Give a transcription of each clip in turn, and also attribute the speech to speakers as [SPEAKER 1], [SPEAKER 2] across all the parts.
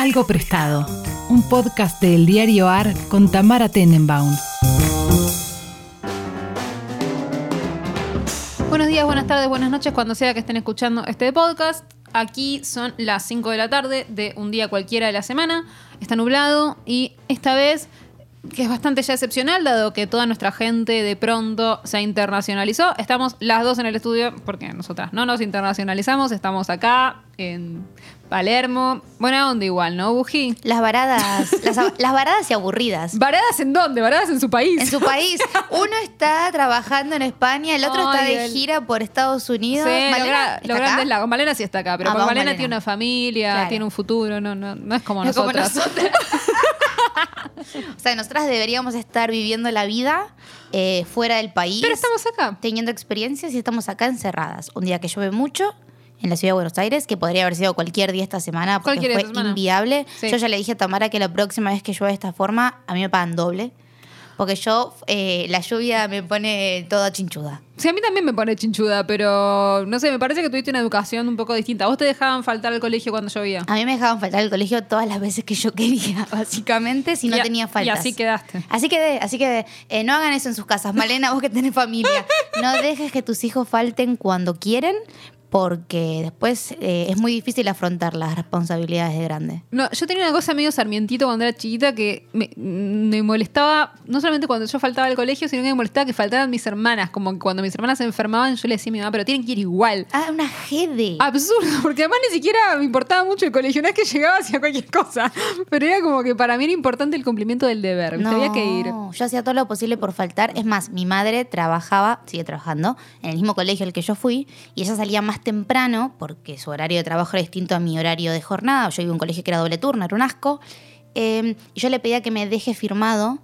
[SPEAKER 1] Algo Prestado, un podcast del diario AR con Tamara Tenenbaum.
[SPEAKER 2] Buenos días, buenas tardes, buenas noches, cuando sea que estén escuchando este podcast. Aquí son las 5 de la tarde de un día cualquiera de la semana. Está nublado y esta vez, que es bastante ya excepcional, dado que toda nuestra gente de pronto se internacionalizó, estamos las dos en el estudio, porque nosotras no nos internacionalizamos, estamos acá en Palermo. Buena onda igual, ¿no, Buji?
[SPEAKER 3] Las varadas, las, las varadas y aburridas.
[SPEAKER 2] ¿Varadas en dónde? ¿Varadas en su país?
[SPEAKER 3] En su país. Uno está trabajando en España, el otro está de
[SPEAKER 2] el-
[SPEAKER 3] gira por Estados Unidos.
[SPEAKER 2] Sí, lo,
[SPEAKER 3] ¿Malena
[SPEAKER 2] gra- lo
[SPEAKER 3] acá?
[SPEAKER 2] grande es la. Malena sí está acá, pero
[SPEAKER 3] Ah,
[SPEAKER 2] Malena
[SPEAKER 3] Malena.
[SPEAKER 2] tiene una familia,
[SPEAKER 3] Claro.
[SPEAKER 2] tiene un futuro, no, no, no es como
[SPEAKER 3] No como
[SPEAKER 2] nosotras.
[SPEAKER 3] O sea, nosotras deberíamos estar viviendo la vida eh, fuera del país.
[SPEAKER 2] Pero estamos acá.
[SPEAKER 3] Teniendo experiencias y estamos acá encerradas. Un día que llueve mucho en la ciudad de Buenos Aires, que podría haber sido cualquier día esta semana porque
[SPEAKER 2] Cualquier
[SPEAKER 3] fue
[SPEAKER 2] semana.
[SPEAKER 3] inviable.
[SPEAKER 2] Sí.
[SPEAKER 3] Yo ya le dije a Tamara que la próxima vez que llueve de esta forma, a mí me pagan doble. Porque yo, eh, la lluvia me pone toda chinchuda.
[SPEAKER 2] Sí, a mí también me pone chinchuda, pero no sé, me parece que tuviste una educación un poco distinta. ¿Vos te dejaban faltar al colegio cuando llovía?
[SPEAKER 3] A mí me dejaban faltar al colegio todas las veces que yo quería, básicamente, si no
[SPEAKER 2] Y
[SPEAKER 3] tenía
[SPEAKER 2] y
[SPEAKER 3] faltas.
[SPEAKER 2] así quedaste.
[SPEAKER 3] Así quedé, así quedé. Eh, no hagan eso en sus casas. Malena, vos que tenés familia. No dejes que tus hijos falten cuando quieren, porque después eh, es muy difícil afrontar las responsabilidades de grande.
[SPEAKER 2] No, yo tenía una cosa medio sarmientito cuando era chiquita que me, me molestaba, no solamente cuando yo faltaba al colegio, sino que me molestaba que faltaran mis hermanas. Como que cuando mis hermanas se enfermaban, yo le decía a mi mamá, pero tienen que ir igual.
[SPEAKER 3] Ah, una jede.
[SPEAKER 2] Absurdo, porque además ni siquiera me importaba mucho el colegio, no es que llegaba hacia cualquier cosa, pero era como que para mí era importante el cumplimiento del deber, ¿viste? había que ir.
[SPEAKER 3] Yo hacía todo lo posible por faltar. Es más, mi madre trabajaba, sigue trabajando, en el mismo colegio al que yo fui, y ella salía más temprano, porque su horario de trabajo era distinto a mi horario de jornada. Yo iba a un colegio que era doble turno, era un asco. Eh, y yo le pedía que me deje firmado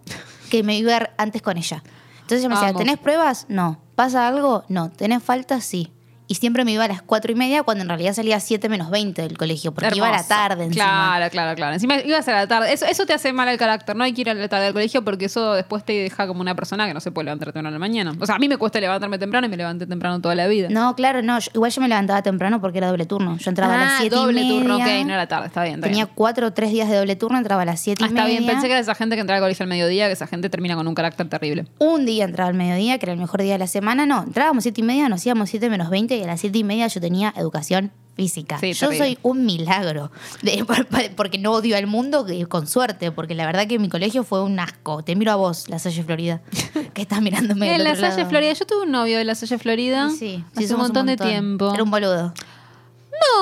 [SPEAKER 3] que me iba a ir antes con ella. Entonces ella me decía,
[SPEAKER 2] Amo.
[SPEAKER 3] ¿tenés pruebas? No. ¿Pasa algo? No. ¿Tenés faltas? Sí. Y siempre me iba a las cuatro y media cuando en realidad salía a 7 menos 20 del colegio, porque iba a la tarde encima.
[SPEAKER 2] Claro, claro, claro. Encima ibas a la tarde. Eso, eso te hace mal al carácter. No hay que ir a la tarde al colegio porque eso después te deja como una persona que no se puede levantar temprano en la mañana. O sea, a mí me cuesta levantarme temprano y me levanté temprano toda la vida.
[SPEAKER 3] No, claro, no. Yo- igual yo me levantaba temprano porque era doble turno. Yo entraba a las
[SPEAKER 2] Ah,
[SPEAKER 3] 7
[SPEAKER 2] doble
[SPEAKER 3] y media.
[SPEAKER 2] turno, ok, no era tarde, está bien. Está
[SPEAKER 3] Tenía
[SPEAKER 2] bien.
[SPEAKER 3] cuatro o tres días de doble turno, entraba a las 7
[SPEAKER 2] Ah,
[SPEAKER 3] y
[SPEAKER 2] está
[SPEAKER 3] media.
[SPEAKER 2] bien, pensé que era esa gente que entraba al colegio al mediodía, que esa gente termina con un carácter terrible.
[SPEAKER 3] Un día entraba al mediodía, que era el mejor día de la semana. No, entrábamos 7 y media, nos íbamos 7 menos 20 y a las 7 y media yo tenía educación física.
[SPEAKER 2] Sí,
[SPEAKER 3] yo soy un milagro. De- porque no odio al mundo, con suerte, porque la verdad que mi colegio fue un asco. Te miro a vos, La Salle Florida, que estás mirándome
[SPEAKER 2] En la
[SPEAKER 3] otro
[SPEAKER 2] Salle
[SPEAKER 3] lado.
[SPEAKER 2] Florida, yo tuve un novio de la Salle Florida.
[SPEAKER 3] Sí, sí,
[SPEAKER 2] hace un
[SPEAKER 3] somos
[SPEAKER 2] montón, de tiempo.
[SPEAKER 3] Era un boludo.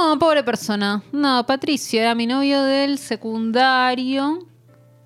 [SPEAKER 2] No, pobre persona. No, Patricio era mi novio del secundario.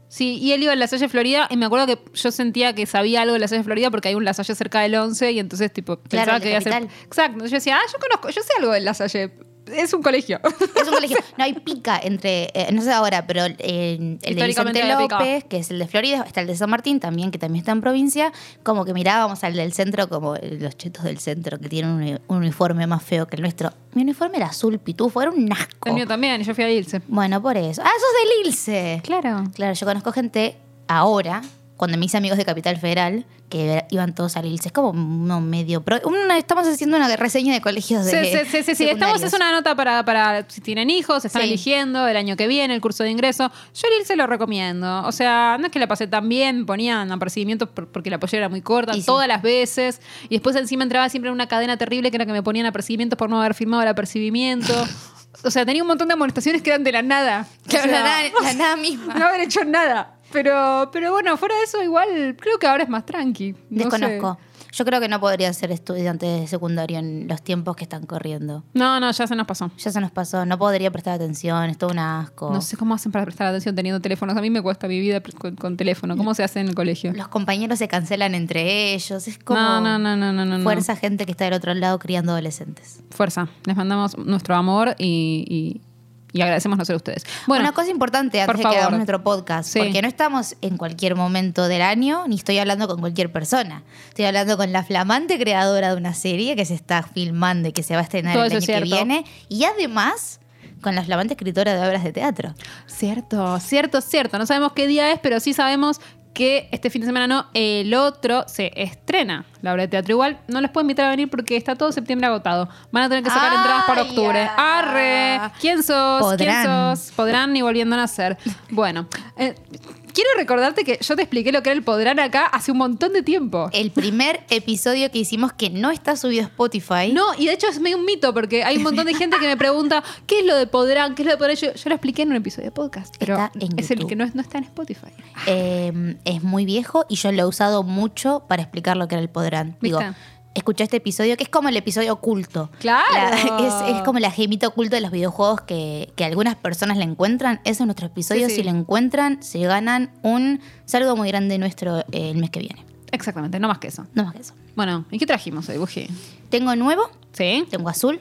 [SPEAKER 2] Sí, y él iba a la Salle Florida y me acuerdo que yo sentía que sabía algo de la Salle Florida porque hay un La Salle cerca del 11 y entonces tipo pensaba que iba a ser... Exacto, yo decía, ah, yo conozco, yo sé algo de La Salle. Es un colegio.
[SPEAKER 3] Es un colegio. No hay pica entre, eh, no sé ahora, pero eh, el de Vicente. López, que es el de Florida, está el de San Martín también, que también está en provincia, como que mirábamos al del centro como los chetos del centro que tienen un, uni- un uniforme más feo que el nuestro. Mi uniforme era azul pitufo, era un asco.
[SPEAKER 2] El mío también, yo fui a Ilse.
[SPEAKER 3] Bueno, por eso. Ah, sos del Ilse.
[SPEAKER 2] Claro.
[SPEAKER 3] Claro, yo conozco gente ahora, cuando mis amigos de Capital Federal, que iban todos al Ilse, es como uno medio pro. una- estamos haciendo una reseña de colegios de.
[SPEAKER 2] Sí, sí, sí, sí, sí. Estamos, es una nota para, para si tienen hijos, están
[SPEAKER 3] Sí.
[SPEAKER 2] eligiendo el año que viene, el curso de ingreso. Yo el se lo recomiendo. O sea, no es que la pasé tan bien, ponían apercibimientos por- porque la pollera era muy corta,
[SPEAKER 3] Y sí.
[SPEAKER 2] todas las veces. Y después encima entraba siempre en una cadena terrible que era que me ponían apercibimientos por no haber firmado el apercibimiento. O sea, tenía un montón de amonestaciones que eran de la nada. O
[SPEAKER 3] Claro,
[SPEAKER 2] sea,
[SPEAKER 3] la, nada, la nada misma.
[SPEAKER 2] no haber hecho nada. Pero, pero bueno, fuera de eso, igual creo que ahora es más tranqui. No
[SPEAKER 3] Desconozco.
[SPEAKER 2] sé.
[SPEAKER 3] Yo creo que no podría ser estudiante de secundario en los tiempos que están corriendo.
[SPEAKER 2] No, no, ya se nos pasó.
[SPEAKER 3] Ya se nos pasó, no podría prestar atención, es todo un asco.
[SPEAKER 2] No sé cómo hacen para prestar atención teniendo teléfonos. A mí me cuesta mi vida con, con teléfono. ¿Cómo se hace en el colegio?
[SPEAKER 3] Los compañeros se cancelan entre ellos, es como
[SPEAKER 2] No, no, no, no, no, no, no.
[SPEAKER 3] fuerza gente que está del otro lado criando adolescentes.
[SPEAKER 2] Fuerza. Les mandamos nuestro amor y, y- y agradecemos no ser ustedes. Bueno,
[SPEAKER 3] Una cosa importante antes
[SPEAKER 2] por
[SPEAKER 3] de que hagamos nuestro podcast,
[SPEAKER 2] Sí.
[SPEAKER 3] porque no estamos en cualquier momento del año, ni estoy hablando con cualquier persona. Estoy hablando con la flamante creadora de una serie que se está filmando y que se va a estrenar
[SPEAKER 2] Todo
[SPEAKER 3] el año
[SPEAKER 2] es
[SPEAKER 3] que viene. Y además, con la flamante escritora de obras de teatro.
[SPEAKER 2] Cierto, cierto, cierto. No sabemos qué día es, pero sí sabemos que este fin de semana no, el otro se estrena la obra de teatro igual. No les puedo invitar a venir porque está todo septiembre agotado. Van a tener que sacar
[SPEAKER 3] Ay,
[SPEAKER 2] entradas para octubre.
[SPEAKER 3] ya.
[SPEAKER 2] ¡Arre! ¿Quién sos?
[SPEAKER 3] Podrán.
[SPEAKER 2] ¿Quién sos? Podrán ni volviendo a nacer. Bueno, eh, quiero recordarte que yo te expliqué lo que era el Podrán acá hace un montón de tiempo.
[SPEAKER 3] El primer episodio que hicimos que no está subido a Spotify.
[SPEAKER 2] No, y de hecho es medio un mito porque hay un montón de gente que me pregunta ¿qué es lo de Podrán? ¿Qué es lo de Podrán? Yo, yo lo expliqué en un episodio de podcast, pero
[SPEAKER 3] Está en
[SPEAKER 2] es el que no, no está en Spotify.
[SPEAKER 3] Eh, es muy viejo y yo lo he usado mucho para explicar lo que era el Podrán. Digo,
[SPEAKER 2] ¿Viste?
[SPEAKER 3] Escuché este episodio que es como el episodio oculto.
[SPEAKER 2] Claro.
[SPEAKER 3] La- es, es como la gemita oculta de los videojuegos que, que algunas personas le encuentran. Eso es nuestro episodio.
[SPEAKER 2] Sí, sí.
[SPEAKER 3] Si lo encuentran, se ganan un saludo muy grande nuestro eh, el mes que viene.
[SPEAKER 2] Exactamente, no más que eso.
[SPEAKER 3] No más que eso.
[SPEAKER 2] Bueno, ¿y qué trajimos hoy, Buji?
[SPEAKER 3] Tengo nuevo,
[SPEAKER 2] ¿Sí?
[SPEAKER 3] tengo azul,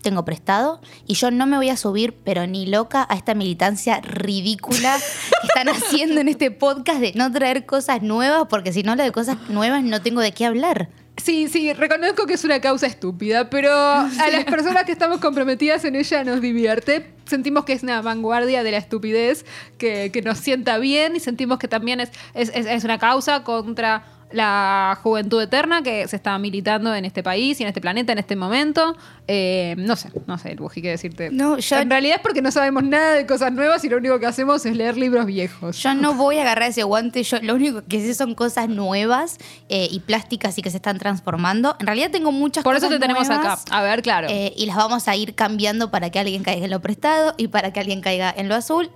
[SPEAKER 3] tengo prestado y yo no me voy a subir, pero ni loca, a esta militancia ridícula que están haciendo en este podcast de no traer cosas nuevas, porque si no hablo de cosas nuevas no tengo de qué hablar.
[SPEAKER 2] Sí, sí, reconozco que es una causa estúpida, pero a las personas que estamos comprometidas en ella nos divierte. Sentimos que es una vanguardia de la estupidez que, que nos sienta bien y sentimos que también es, es, es- es una causa contra la juventud eterna que se está militando en este país y en este planeta en este momento. Eh, no sé, no sé, Buji, qué decirte.
[SPEAKER 3] No, yo-
[SPEAKER 2] En realidad es porque no sabemos nada de cosas nuevas y lo único que hacemos es leer libros viejos.
[SPEAKER 3] Yo no voy a agarrar ese guante, yo lo único que sé son cosas nuevas eh, y plásticas y que se están transformando. En realidad tengo muchas
[SPEAKER 2] Por
[SPEAKER 3] cosas
[SPEAKER 2] eso te tenemos
[SPEAKER 3] nuevas,
[SPEAKER 2] acá. A ver, claro.
[SPEAKER 3] eh, y las vamos a ir cambiando para que alguien caiga en lo prestado y para que alguien caiga en lo azul.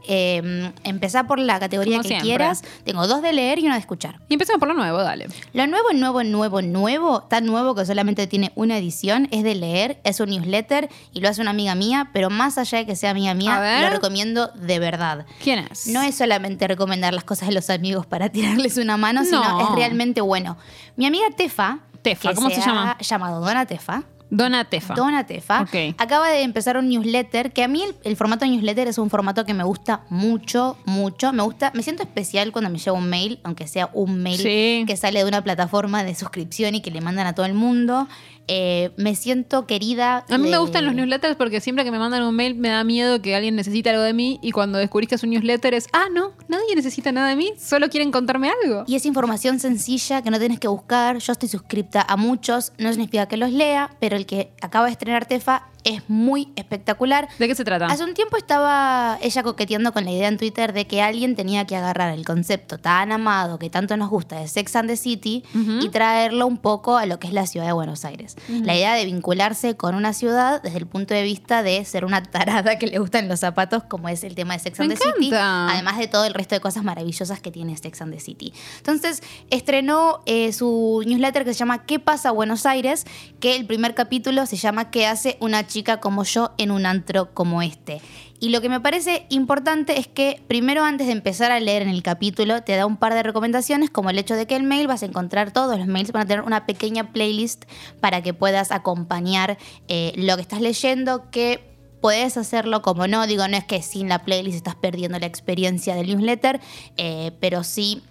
[SPEAKER 3] Empezá por la categoría
[SPEAKER 2] Como
[SPEAKER 3] que
[SPEAKER 2] siempre.
[SPEAKER 3] quieras. Tengo dos de leer y una de escuchar.
[SPEAKER 2] y empezamos por lo nuevo, dale.
[SPEAKER 3] Lo nuevo, nuevo, nuevo, nuevo, tan nuevo que solamente tiene una edición, es de leer, es un newsletter y lo hace una amiga mía, pero más allá de que sea amiga mía, lo recomiendo de verdad.
[SPEAKER 2] ¿Quién es?
[SPEAKER 3] No es solamente recomendar las cosas de los amigos para tirarles una mano, sino
[SPEAKER 2] No.
[SPEAKER 3] es realmente bueno. Mi amiga Tefa,
[SPEAKER 2] Tefa,
[SPEAKER 3] que
[SPEAKER 2] ¿cómo se llama?
[SPEAKER 3] ha llamado Dona Tefa,
[SPEAKER 2] Dona Tefa.
[SPEAKER 3] Dona Tefa,
[SPEAKER 2] Ok.
[SPEAKER 3] acaba de empezar un newsletter, que a mí el, el formato de newsletter es un formato que me gusta mucho, mucho. Me gusta, me siento especial cuando me llega un mail, aunque sea un mail
[SPEAKER 2] Sí.
[SPEAKER 3] que sale de una plataforma de suscripción y que le mandan a todo el mundo. Eh, me siento querida.
[SPEAKER 2] A mí me gustan los newsletters porque siempre que me mandan un mail me da miedo que alguien necesite algo de mí y cuando descubrís que es un newsletter es, ah, no, nadie necesita nada de mí, solo quieren contarme algo.
[SPEAKER 3] Y es información sencilla que no tienes que buscar. Yo estoy suscripta a muchos, no significa que los lea, pero el que acaba de estrenar Tefa es muy espectacular.
[SPEAKER 2] ¿De qué se trata?
[SPEAKER 3] Hace un tiempo estaba ella coqueteando con la idea en Twitter de que alguien tenía que agarrar el concepto tan amado que tanto nos gusta de Sex and the City y traerlo un poco a lo que es la ciudad de Buenos Aires. La idea de vincularse con una ciudad desde el punto de vista de ser una tarada que le gustan los zapatos, como es el tema de Sex
[SPEAKER 2] Me
[SPEAKER 3] and the City. Además de todo el resto de cosas maravillosas que tiene Sex and the City. Entonces, estrenó eh, su newsletter que se llama ¿Qué pasa Buenos Aires? Que el primer capítulo se llama ¿Qué hace una chica como yo en un antro como este? Y lo que me parece importante es que primero antes de empezar a leer en el capítulo te da un par de recomendaciones como el hecho de que el mail vas a encontrar todos los mails, van a tener una pequeña playlist para que puedas acompañar eh, lo que estás leyendo, que Puedes hacerlo como no, digo, no es que sin la playlist estás perdiendo la experiencia del newsletter, eh, pero sí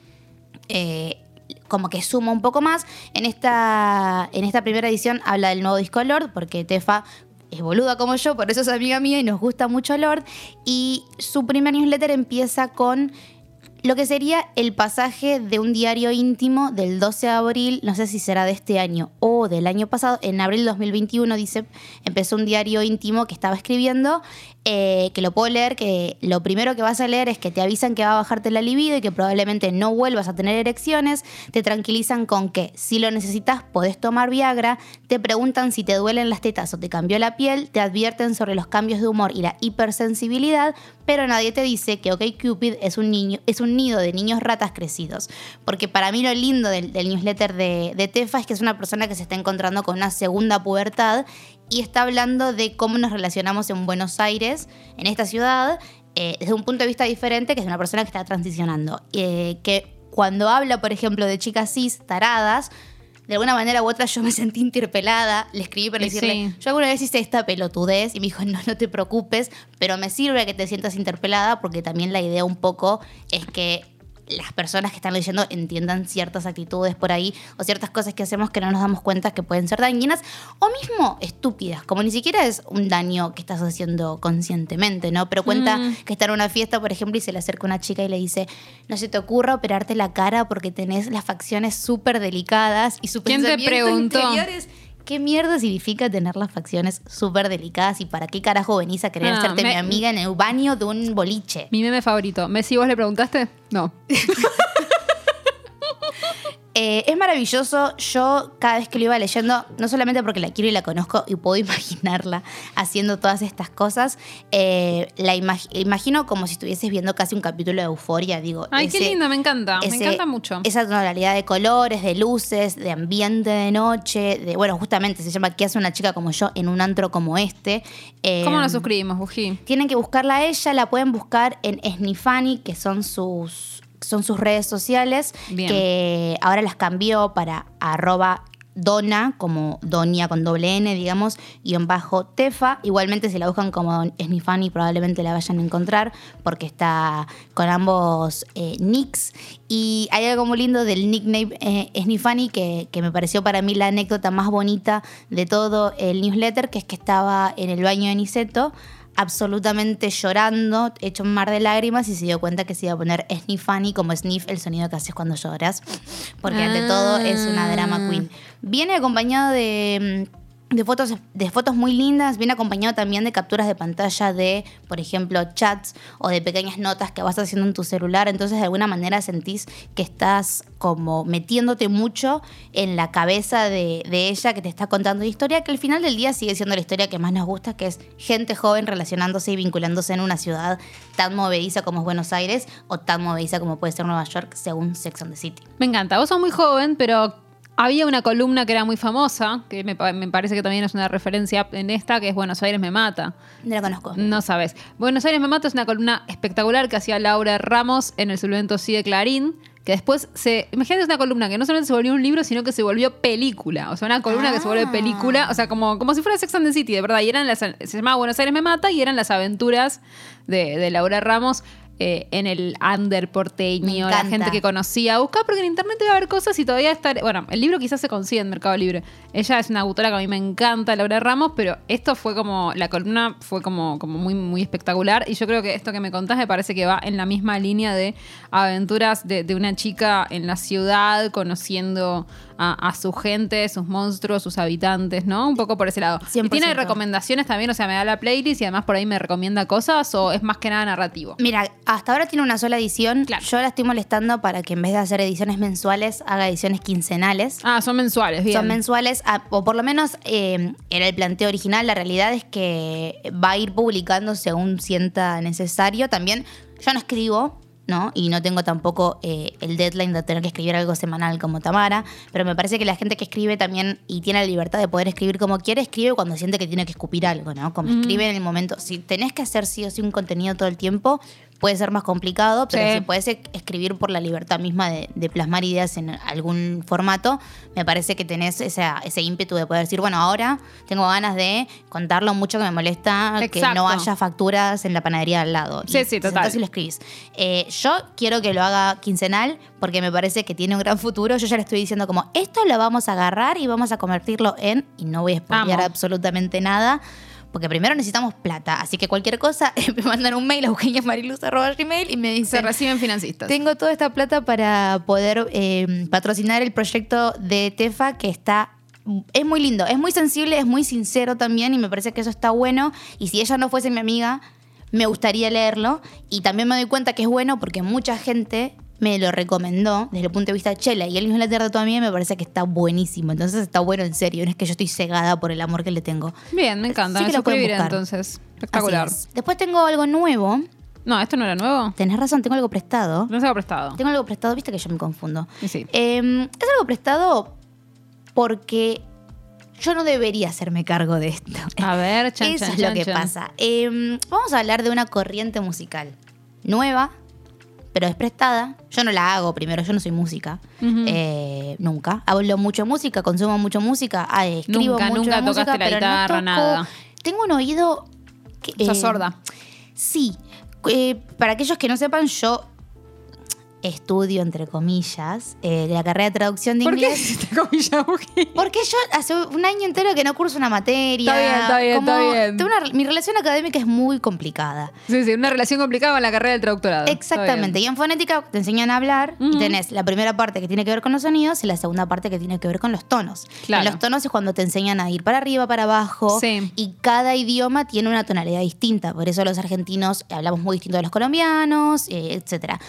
[SPEAKER 3] eh, como que suma un poco más. En esta, en esta primera edición habla del nuevo disco Lord, porque Tefa es boluda como yo, por eso es amiga mía y nos gusta mucho Lord. Y su primer newsletter empieza con lo que sería el pasaje de un diario íntimo del 12 de abril, no sé si será de este año o del año pasado, en abril de 2021 dice, empezó un diario íntimo que estaba escribiendo, eh, que lo puedo leer, que lo primero que vas a leer es que te avisan que va a bajarte la libido y que probablemente no vuelvas a tener erecciones, te tranquilizan con que si lo necesitas podés tomar Viagra, te preguntan si te duelen las tetas o te cambió la piel, te advierten sobre los cambios de humor y la hipersensibilidad, pero nadie te dice que OkCupid es un niño, es un nido de niños ratas crecidos. Porque para mí lo lindo del, del newsletter de, de Tefa es que es una persona que se está encontrando con una segunda pubertad y está hablando de cómo nos relacionamos en Buenos Aires, en esta ciudad, eh, desde un punto de vista diferente, que es una persona que está transicionando. Eh, que cuando habla, por ejemplo, de chicas cis taradas, de alguna manera u otra yo me sentí interpelada, le escribí para decirle,
[SPEAKER 2] sí.
[SPEAKER 3] yo alguna vez hice esta pelotudez y me dijo, no, no te preocupes, pero me sirve que te sientas interpelada porque también la idea un poco es que las personas que están leyendo entiendan ciertas actitudes por ahí o ciertas cosas que hacemos que no nos damos cuenta que pueden ser dañinas o mismo estúpidas, como ni siquiera es un daño que estás haciendo conscientemente, ¿no? Pero cuenta
[SPEAKER 2] Mm.
[SPEAKER 3] que está en una fiesta, por ejemplo, y se le acerca una chica y le dice, no se te ocurra operarte la cara porque tenés las facciones súper delicadas y su
[SPEAKER 2] ¿Quién te preguntó?
[SPEAKER 3] ¿Qué mierda significa tener las facciones súper delicadas y para qué carajo venís a querer
[SPEAKER 2] Ah,
[SPEAKER 3] hacerte
[SPEAKER 2] me-
[SPEAKER 3] mi amiga en el baño de un boliche?
[SPEAKER 2] Mi meme favorito. Messi, ¿vos le preguntaste? No.
[SPEAKER 3] Eh, es maravilloso. Yo cada vez que lo iba leyendo, no solamente porque la quiero y la conozco y puedo imaginarla haciendo todas estas cosas, eh, la imag- imagino como si estuvieses viendo casi un capítulo de Euforia. Digo,
[SPEAKER 2] Ay, qué lindo, me encanta. me encanta mucho.
[SPEAKER 3] Esa tonalidad de colores, de luces, de ambiente de noche, de bueno, justamente se llama ¿Qué hace una chica como yo en un antro como este? Eh,
[SPEAKER 2] ¿Cómo nos suscribimos, Bují?
[SPEAKER 3] tienen que buscarla a ella, la pueden buscar en Snifani, que son sus, son sus redes sociales,
[SPEAKER 2] Bien.
[SPEAKER 3] que ahora las cambió para arroba Dona, como Donia con doble N, digamos, guion bajo Tefa. Igualmente si la buscan como Snifani probablemente la vayan a encontrar porque está con ambos eh, nicks. Y hay algo muy lindo del nickname eh, Snifani que, que me pareció para mí la anécdota más bonita de todo el newsletter, que es que estaba en el baño de Niceto absolutamente llorando, hecho un mar de lágrimas y se dio cuenta que se iba a poner Sniffany como sniff, el sonido que haces cuando lloras, porque ante
[SPEAKER 2] Ah.
[SPEAKER 3] todo es una drama queen. Viene acompañado de, de fotos, de fotos muy lindas, viene acompañado también de capturas de pantalla de, por ejemplo, chats o de pequeñas notas que vas haciendo en tu celular, entonces de alguna manera sentís que estás como metiéndote mucho en la cabeza de, de ella que te está contando la historia, que al final del día sigue siendo la historia que más nos gusta, que es gente joven relacionándose y vinculándose en una ciudad tan movediza como es Buenos Aires o tan movediza como puede ser Nueva York según Sex and the City.
[SPEAKER 2] Me encanta. Vos sos muy joven, pero había una columna que era muy famosa, que me, pa- me parece que también es una referencia en esta, que es Buenos Aires me mata.
[SPEAKER 3] No la conozco.
[SPEAKER 2] No sabes. Buenos Aires me mata es una columna espectacular que hacía Laura Ramos en el suplemento Sí de Clarín. Que después se. Imagínate, es una columna que no solamente se volvió un libro, sino que se volvió película. O sea, una columna que se vuelve
[SPEAKER 3] Ah.
[SPEAKER 2] película. O sea, como, como si fuera Sex and the City, de verdad. Y eran las. Se llamaba Buenos Aires me mata y eran las aventuras de, de Laura Ramos eh, en el under porteño, la gente que conocía. Buscar porque en internet debe haber cosas y todavía estar. Bueno, el libro quizás se consigue en Mercado Libre. Ella es una autora que a mí me encanta, Laura Ramos, pero esto fue como. La columna fue como, como muy, muy espectacular. Y yo creo que esto que me contás me parece que va en la misma línea de aventuras de, de una chica en la ciudad, conociendo a, a su gente, sus monstruos, sus habitantes, ¿no? Un poco por ese lado. ¿Y
[SPEAKER 3] 100%.
[SPEAKER 2] tiene recomendaciones también? O sea, me da la playlist y además por ahí me recomienda cosas o es más que nada narrativo.
[SPEAKER 3] Mira, hasta ahora tiene una sola edición.
[SPEAKER 2] Claro.
[SPEAKER 3] Yo la estoy molestando para que en vez de hacer ediciones mensuales, haga ediciones quincenales.
[SPEAKER 2] Ah, son mensuales, bien.
[SPEAKER 3] Son mensuales, ah, o por lo menos eh, era el planteo original. La realidad es que va a ir publicando según sienta necesario. También yo no escribo, ¿no? Y no tengo tampoco eh, el deadline de tener que escribir algo semanal como Tamara. Pero me parece que la gente que escribe también y tiene la libertad de poder escribir como quiere, escribe cuando siente que tiene que escupir algo, ¿no? Como escribe en el momento. Si tenés que hacer sí o sí un contenido todo el tiempo, puede ser más complicado, pero
[SPEAKER 2] Sí.
[SPEAKER 3] si puedes escribir por la libertad misma de, de plasmar ideas en algún formato, me parece que tenés esa- ese ímpetu de poder decir, bueno, ahora tengo ganas de contar lo mucho que me molesta que no haya facturas en la panadería al lado.
[SPEAKER 2] Sí,
[SPEAKER 3] Y
[SPEAKER 2] sí, total.
[SPEAKER 3] y lo escribís. Eh, yo quiero que lo haga quincenal porque me parece que tiene un gran futuro. Yo ya le estoy diciendo como, esto lo vamos a agarrar y vamos a convertirlo en, y no voy a spoilear absolutamente nada, porque primero necesitamos plata. Así que cualquier cosa, me mandan un mail a eugeniamariluz.gmail y me
[SPEAKER 2] Se
[SPEAKER 3] dicen...
[SPEAKER 2] reciben financistas.
[SPEAKER 3] Tengo toda esta plata para poder eh, patrocinar el proyecto de Tefa que está... Es muy lindo, es muy sensible, es muy sincero también y me parece que eso está bueno. Y si ella no fuese mi amiga, me gustaría leerlo. Y también me doy cuenta que es bueno porque mucha gente me lo recomendó desde el punto de vista de Chela. Y el newsletter de toda mí me parece que está buenísimo. Entonces está bueno en serio. No es que yo estoy cegada por el amor que le tengo.
[SPEAKER 2] Bien, me encanta.
[SPEAKER 3] Sí
[SPEAKER 2] me
[SPEAKER 3] que lo pueden
[SPEAKER 2] suscribiré
[SPEAKER 3] buscar.
[SPEAKER 2] entonces. Espectacular.
[SPEAKER 3] Es. Después tengo algo nuevo.
[SPEAKER 2] No, ¿esto no era nuevo?
[SPEAKER 3] Tenés razón, tengo algo prestado.
[SPEAKER 2] No se ha prestado.
[SPEAKER 3] Tengo algo prestado, viste que yo me confundo.
[SPEAKER 2] Sí.
[SPEAKER 3] Eh, es algo prestado porque yo no debería hacerme cargo de esto.
[SPEAKER 2] A ver, chan,
[SPEAKER 3] Eso
[SPEAKER 2] chan,
[SPEAKER 3] es lo que pasa. Eh, vamos a hablar de una corriente musical nueva, pero es prestada. Yo no la hago primero, yo no soy música. Eh, nunca. Hablo mucho música, consumo mucho música, ah, escribo
[SPEAKER 2] Nunca,
[SPEAKER 3] mucho
[SPEAKER 2] nunca
[SPEAKER 3] música,
[SPEAKER 2] tocaste la guitarra,
[SPEAKER 3] no
[SPEAKER 2] nada.
[SPEAKER 3] Tengo un oído... Que, eh,
[SPEAKER 2] sorda.
[SPEAKER 3] Sí. Eh, para aquellos que no sepan, yo estudio, entre comillas, eh, la carrera de traducción de
[SPEAKER 2] ¿Por qué
[SPEAKER 3] inglés.
[SPEAKER 2] hiciste comillas, mujer?
[SPEAKER 3] Porque yo hace un año entero que no curso una materia.
[SPEAKER 2] Está bien, está bien,
[SPEAKER 3] Como-
[SPEAKER 2] está bien.
[SPEAKER 3] tengo una- mi relación académica es muy complicada.
[SPEAKER 2] Sí, sí, una relación complicada con la carrera del traductorado.
[SPEAKER 3] Exactamente. Y en fonética te enseñan a hablar
[SPEAKER 2] Ujú.
[SPEAKER 3] y tenés la primera parte que tiene que ver con los sonidos y la segunda parte que tiene que ver con los tonos.
[SPEAKER 2] Claro.
[SPEAKER 3] En los tonos es cuando te enseñan a ir para arriba, para abajo.
[SPEAKER 2] Sí.
[SPEAKER 3] Y cada idioma tiene una tonalidad distinta. Por eso los argentinos hablamos muy distinto de los colombianos, eh, etcétera.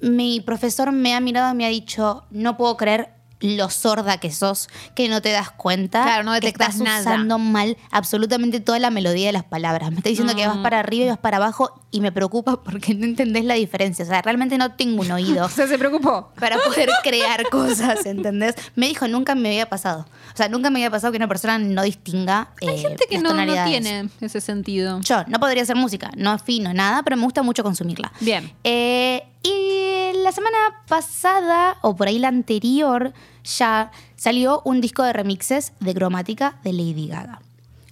[SPEAKER 3] Mi profesor me ha mirado y me ha dicho, no puedo creer lo sorda que sos, que no te das cuenta.
[SPEAKER 2] Claro, no
[SPEAKER 3] que
[SPEAKER 2] detectas
[SPEAKER 3] estás
[SPEAKER 2] nada.
[SPEAKER 3] usando mal absolutamente toda la melodía de las palabras. Me está diciendo que vas
[SPEAKER 2] Mm.
[SPEAKER 3] para arriba y vas para abajo y me preocupa porque no entendés la diferencia. O sea, realmente no tengo un oído
[SPEAKER 2] O sea, se preocupó.
[SPEAKER 3] para poder crear cosas, ¿entendés? Me dijo, nunca me había pasado. O sea, nunca me había pasado que una persona no distinga
[SPEAKER 2] Hay
[SPEAKER 3] eh,
[SPEAKER 2] gente que
[SPEAKER 3] las
[SPEAKER 2] no, no tiene ese sentido.
[SPEAKER 3] Yo no podría hacer música, no afino nada, pero me gusta mucho consumirla.
[SPEAKER 2] Bien.
[SPEAKER 3] Eh, y la semana pasada, o por ahí la anterior, ya salió un disco de remixes de cromática de Lady Gaga.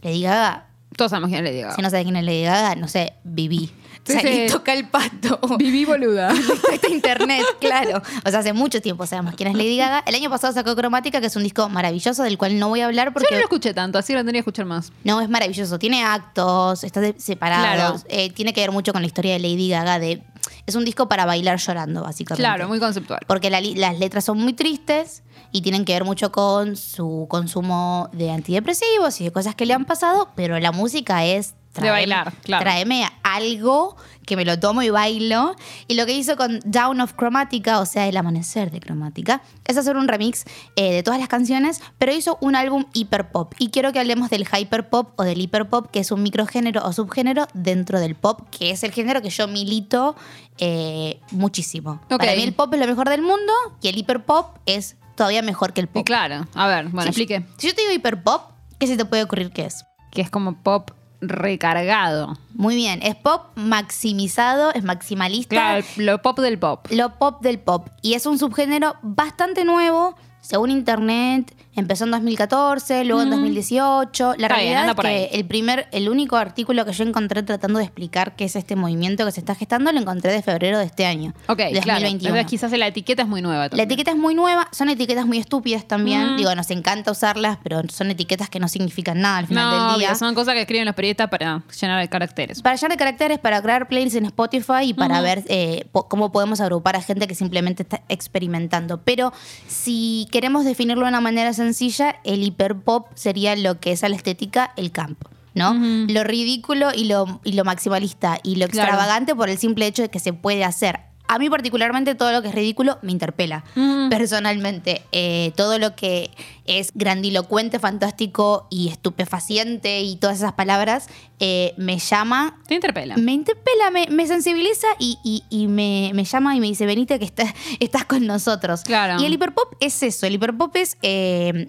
[SPEAKER 3] Lady Gaga,
[SPEAKER 2] Todos sabemos quién le diga.
[SPEAKER 3] si no sabes quién es Lady Gaga, no sé, viví. Salí, toca el pato.
[SPEAKER 2] Viví boluda.
[SPEAKER 3] Está internet, claro. O sea, hace mucho tiempo sabemos quién es Lady Gaga. El año pasado sacó Cromática, que es un disco maravilloso del cual no voy a hablar
[SPEAKER 2] Yo
[SPEAKER 3] porque
[SPEAKER 2] no lo escuché tanto, así lo tendría que escuchar más.
[SPEAKER 3] no, es maravilloso. Tiene actos, está separado.
[SPEAKER 2] Claro.
[SPEAKER 3] Eh, tiene que ver mucho con la historia de Lady Gaga. De, es un disco para bailar llorando, básicamente.
[SPEAKER 2] Claro, muy conceptual.
[SPEAKER 3] Porque la las letras son muy tristes y tienen que ver mucho con su consumo de antidepresivos y de cosas que le han pasado, pero la música es...
[SPEAKER 2] De bailar, claro.
[SPEAKER 3] Tráeme algo que me lo tomo y bailo. Y lo que hizo con Down of Chromatica, o sea, el amanecer de Chromatica, es hacer un remix eh, de todas las canciones, pero hizo un álbum hiperpop. Y quiero que hablemos del hyperpop o del hiperpop, que es un microgénero o subgénero dentro del pop, que es el género que yo milito eh, muchísimo. Para mí el pop es lo mejor del mundo y el hiperpop es todavía mejor que el pop.
[SPEAKER 2] claro, a ver, bueno,
[SPEAKER 3] Si-
[SPEAKER 2] explique.
[SPEAKER 3] Si yo te digo hiperpop, ¿qué se te puede ocurrir que es?
[SPEAKER 2] Que es como pop recargado.
[SPEAKER 3] Muy bien, es pop maximizado, es maximalista.
[SPEAKER 2] Claro, lo pop del pop.
[SPEAKER 3] Lo pop del pop. Y es un subgénero bastante nuevo, según internet. Empezó en 2014, luego en 2018. La
[SPEAKER 2] Está bien,
[SPEAKER 3] realidad
[SPEAKER 2] anda
[SPEAKER 3] es
[SPEAKER 2] por
[SPEAKER 3] que
[SPEAKER 2] ahí.
[SPEAKER 3] el primer, el único artículo que yo encontré tratando de explicar qué es este movimiento que se está gestando, lo encontré de febrero de este año.
[SPEAKER 2] Ok,
[SPEAKER 3] de
[SPEAKER 2] claro.
[SPEAKER 3] 2021.
[SPEAKER 2] Entonces quizás la etiqueta es muy nueva
[SPEAKER 3] La
[SPEAKER 2] también.
[SPEAKER 3] etiqueta es muy nueva, son etiquetas muy estúpidas también. Digo, nos encanta usarlas, pero son etiquetas que no significan nada al final
[SPEAKER 2] no,
[SPEAKER 3] del día.
[SPEAKER 2] obvio, son cosas que escriben los periodistas para llenar de caracteres.
[SPEAKER 3] Para llenar de caracteres, para crear playlists en Spotify y para ver eh, po- cómo podemos agrupar a gente que simplemente está experimentando. Pero si queremos definirlo de una manera sencilla, el hiperpop sería lo que es a la estética el camp. ¿no? Lo ridículo y lo, y lo maximalista y lo
[SPEAKER 2] Claro.
[SPEAKER 3] extravagante por el simple hecho de que se puede hacer. A mí particularmente todo lo que es ridículo me interpela.
[SPEAKER 2] Mm.
[SPEAKER 3] Personalmente, eh, todo lo que es grandilocuente, fantástico y estupefaciente y todas esas palabras eh, me llama
[SPEAKER 2] Te interpela.
[SPEAKER 3] me interpela, me, me sensibiliza y, y- y me, me llama y me dice, venite que está- estás con nosotros.
[SPEAKER 2] Claro.
[SPEAKER 3] Y el hiperpop es eso, el hiperpop es eh,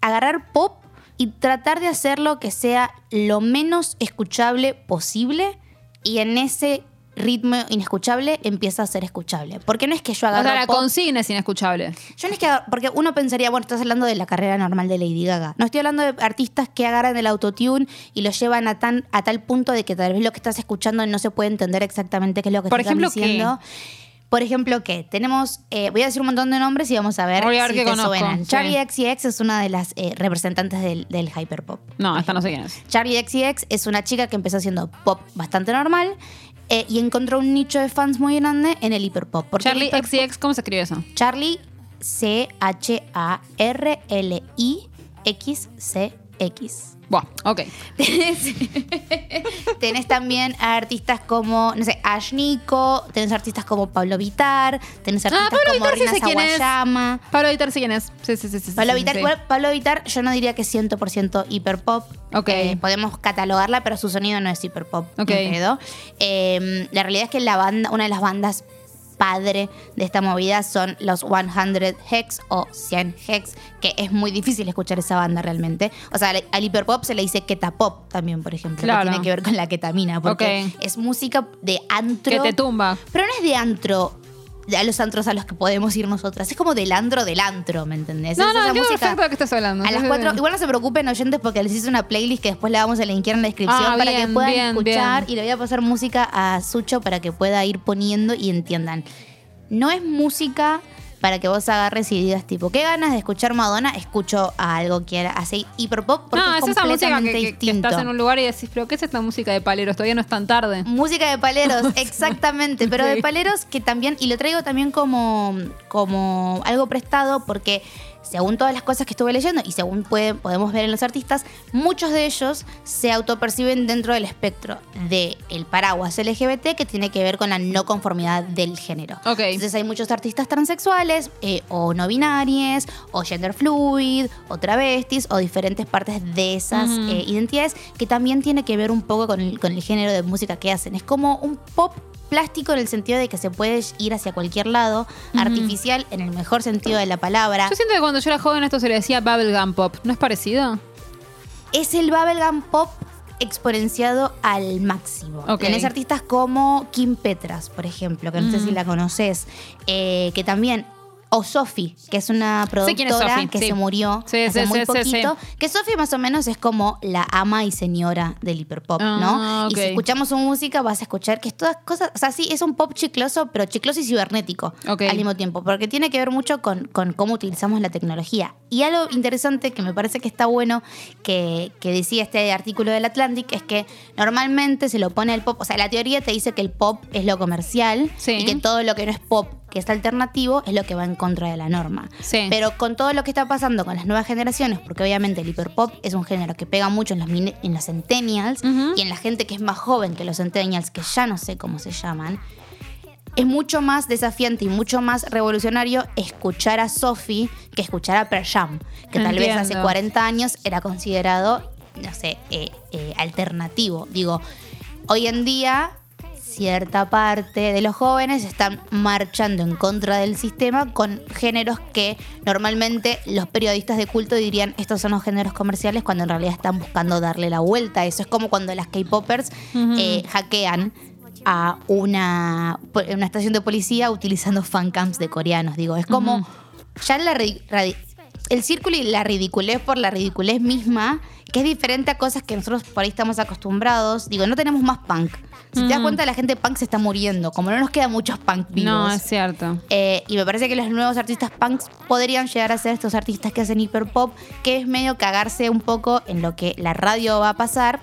[SPEAKER 3] agarrar pop y tratar de hacerlo que sea lo menos escuchable posible y en ese ritmo inescuchable empieza a ser escuchable. Porque no es que yo
[SPEAKER 2] O
[SPEAKER 3] agarro
[SPEAKER 2] sea, la
[SPEAKER 3] pop-
[SPEAKER 2] consigna es inescuchable.
[SPEAKER 3] yo no es que porque uno pensaría, bueno, estás hablando de la carrera normal de Lady Gaga. No estoy hablando de artistas que agarran el autotune y lo llevan a tan a tal punto de que tal vez lo que estás escuchando no se puede entender exactamente qué es lo que
[SPEAKER 2] Por
[SPEAKER 3] están
[SPEAKER 2] ejemplo, ¿qué?
[SPEAKER 3] diciendo. Por ejemplo, ¿qué? Tenemos, eh, voy a decir un montón de nombres y vamos a ver
[SPEAKER 2] Voy a ver
[SPEAKER 3] si
[SPEAKER 2] qué
[SPEAKER 3] te
[SPEAKER 2] conozco,
[SPEAKER 3] suenan.
[SPEAKER 2] sí.
[SPEAKER 3] Charlie XCX es una de las eh, representantes del, del hyperpop.
[SPEAKER 2] No, esta no sé quién es.
[SPEAKER 3] Charlie XCX es una chica que empezó haciendo pop bastante normal eh, y encontró un nicho de fans muy grande en el hiperpop. Porque el
[SPEAKER 2] Charlie
[SPEAKER 3] hiperpop-
[SPEAKER 2] XCX, ¿cómo se escribe eso?
[SPEAKER 3] Charlie C-H-A-R-L-I-X-C-X.
[SPEAKER 2] Buah, ok.
[SPEAKER 3] Tenés, tenés también a artistas como, no sé, Ash Nico, tenés artistas como Pablo Vitar, tenés artistas
[SPEAKER 2] Ah, Pablo
[SPEAKER 3] como
[SPEAKER 2] Vittar sí quién es. Pablo Vitar, ¿sí quién es? Sí, sí, sí. sí
[SPEAKER 3] Pablo
[SPEAKER 2] sí,
[SPEAKER 3] Vitar,
[SPEAKER 2] sí.
[SPEAKER 3] Pablo Vitar, yo no diría que es 100% hiperpop.
[SPEAKER 2] Ok.
[SPEAKER 3] Eh, podemos catalogarla, pero su sonido no es hiperpop.
[SPEAKER 2] Ok.
[SPEAKER 3] Eh, la realidad es que la banda, una de las bandas padre de esta movida son los 100 Hex o 100 Hex, que es muy difícil escuchar esa banda realmente. O sea, al- hiperpop se le dice ketapop también, por ejemplo,
[SPEAKER 2] Claro.
[SPEAKER 3] que tiene que ver con la ketamina, porque es música de antro.
[SPEAKER 2] Que te tumba.
[SPEAKER 3] Pero no es de antro, a los antros a los que podemos ir nosotras. Es como del antro del antro, ¿me entendés?
[SPEAKER 2] No,
[SPEAKER 3] Es
[SPEAKER 2] no,
[SPEAKER 3] esa música-
[SPEAKER 2] perfecto qué estás hablando.
[SPEAKER 3] a las cuatro, igual no se preocupen oyentes porque les hice una playlist que después la vamos a linkear en la descripción
[SPEAKER 2] Ah,
[SPEAKER 3] para que puedan
[SPEAKER 2] bien,
[SPEAKER 3] escuchar
[SPEAKER 2] bien.
[SPEAKER 3] y le voy a pasar música a Sucho para que pueda ir poniendo y entiendan. no es música para que vos agarres y digas tipo, ¿qué ganas de escuchar Madonna? Escucho a algo que hace hiperpop porque
[SPEAKER 2] no,
[SPEAKER 3] es
[SPEAKER 2] es esa música que, que- que
[SPEAKER 3] distinto.
[SPEAKER 2] estás en un lugar y decís, pero ¿qué es esta música de paleros? Todavía no es tan tarde.
[SPEAKER 3] Música de paleros, exactamente, pero de paleros que también, y lo traigo también como, como algo prestado porque según todas las cosas que estuve leyendo y según puede- podemos ver en los artistas, muchos de ellos se autoperciben dentro del espectro del paraguas LGBT que tiene que ver con la no conformidad del género.
[SPEAKER 2] Ok.
[SPEAKER 3] Entonces hay muchos artistas transexuales eh, o no binarias o gender fluid o travestis o diferentes partes de esas eh, identidades que también tiene que ver un poco con el, con el género de música que hacen. Es como un pop plástico en el sentido de que se puede ir hacia cualquier lado, artificial en el mejor sentido de la palabra.
[SPEAKER 2] Yo siento que cuando yo era joven esto se le decía bubblegum pop. ¿No es parecido?
[SPEAKER 3] es el bubblegum pop exponenciado al máximo.
[SPEAKER 2] Ok.
[SPEAKER 3] Tenés artistas como Kim Petras, por ejemplo, que no sé si la conoces, eh, que también... O Sofi, que es una
[SPEAKER 2] es
[SPEAKER 3] productora que
[SPEAKER 2] sí.
[SPEAKER 3] se murió
[SPEAKER 2] Sí,
[SPEAKER 3] hace muy poquito. Que Sofi más o menos es como la ama y señora del hiperpop,
[SPEAKER 2] Ah,
[SPEAKER 3] ¿no? Y si escuchamos su música vas a escuchar que es todas cosas, o sea, sí, es un pop chicloso, pero chicloso y cibernético al mismo tiempo, porque tiene que ver mucho con, con cómo utilizamos la tecnología. Y algo interesante que me parece que está bueno que, que decía este artículo del Atlantic es que normalmente se lo pone al pop, o sea, la teoría te dice que el pop es lo comercial y que todo lo que no es pop, que es alternativo, es lo que va en contra de la norma.
[SPEAKER 2] Sí.
[SPEAKER 3] Pero con todo lo que está pasando con las nuevas generaciones, porque obviamente el hiperpop es un género que pega mucho en los, en los centennials y en la gente que es más joven que los centennials, que ya no sé cómo se llaman, es mucho más desafiante y mucho más revolucionario escuchar a Sophie que escuchar a Pearl Jam, que tal vez hace
[SPEAKER 2] Entiendo.
[SPEAKER 3] 40 años era considerado, no sé, eh, eh, alternativo. Digo, hoy en día cierta parte de los jóvenes están marchando en contra del sistema con géneros que normalmente los periodistas de culto dirían estos son los géneros comerciales cuando en realidad están buscando darle la vuelta. Eso es como cuando las K-Poppers eh, hackean a una, una estación de policía utilizando fancams de coreanos. Digo, es como ya la ri- radi- el círculo y la ridiculez por la ridiculez misma, que es diferente a cosas que nosotros por ahí estamos acostumbrados. Digo, no tenemos más punk. Si te das cuenta, la gente punk se está muriendo. Como no nos quedan muchos punk vivos.
[SPEAKER 2] No, es cierto.
[SPEAKER 3] Eh, y me parece que los nuevos artistas punks podrían llegar a ser estos artistas que hacen hiperpop, que es medio cagarse un poco en lo que la radio va a pasar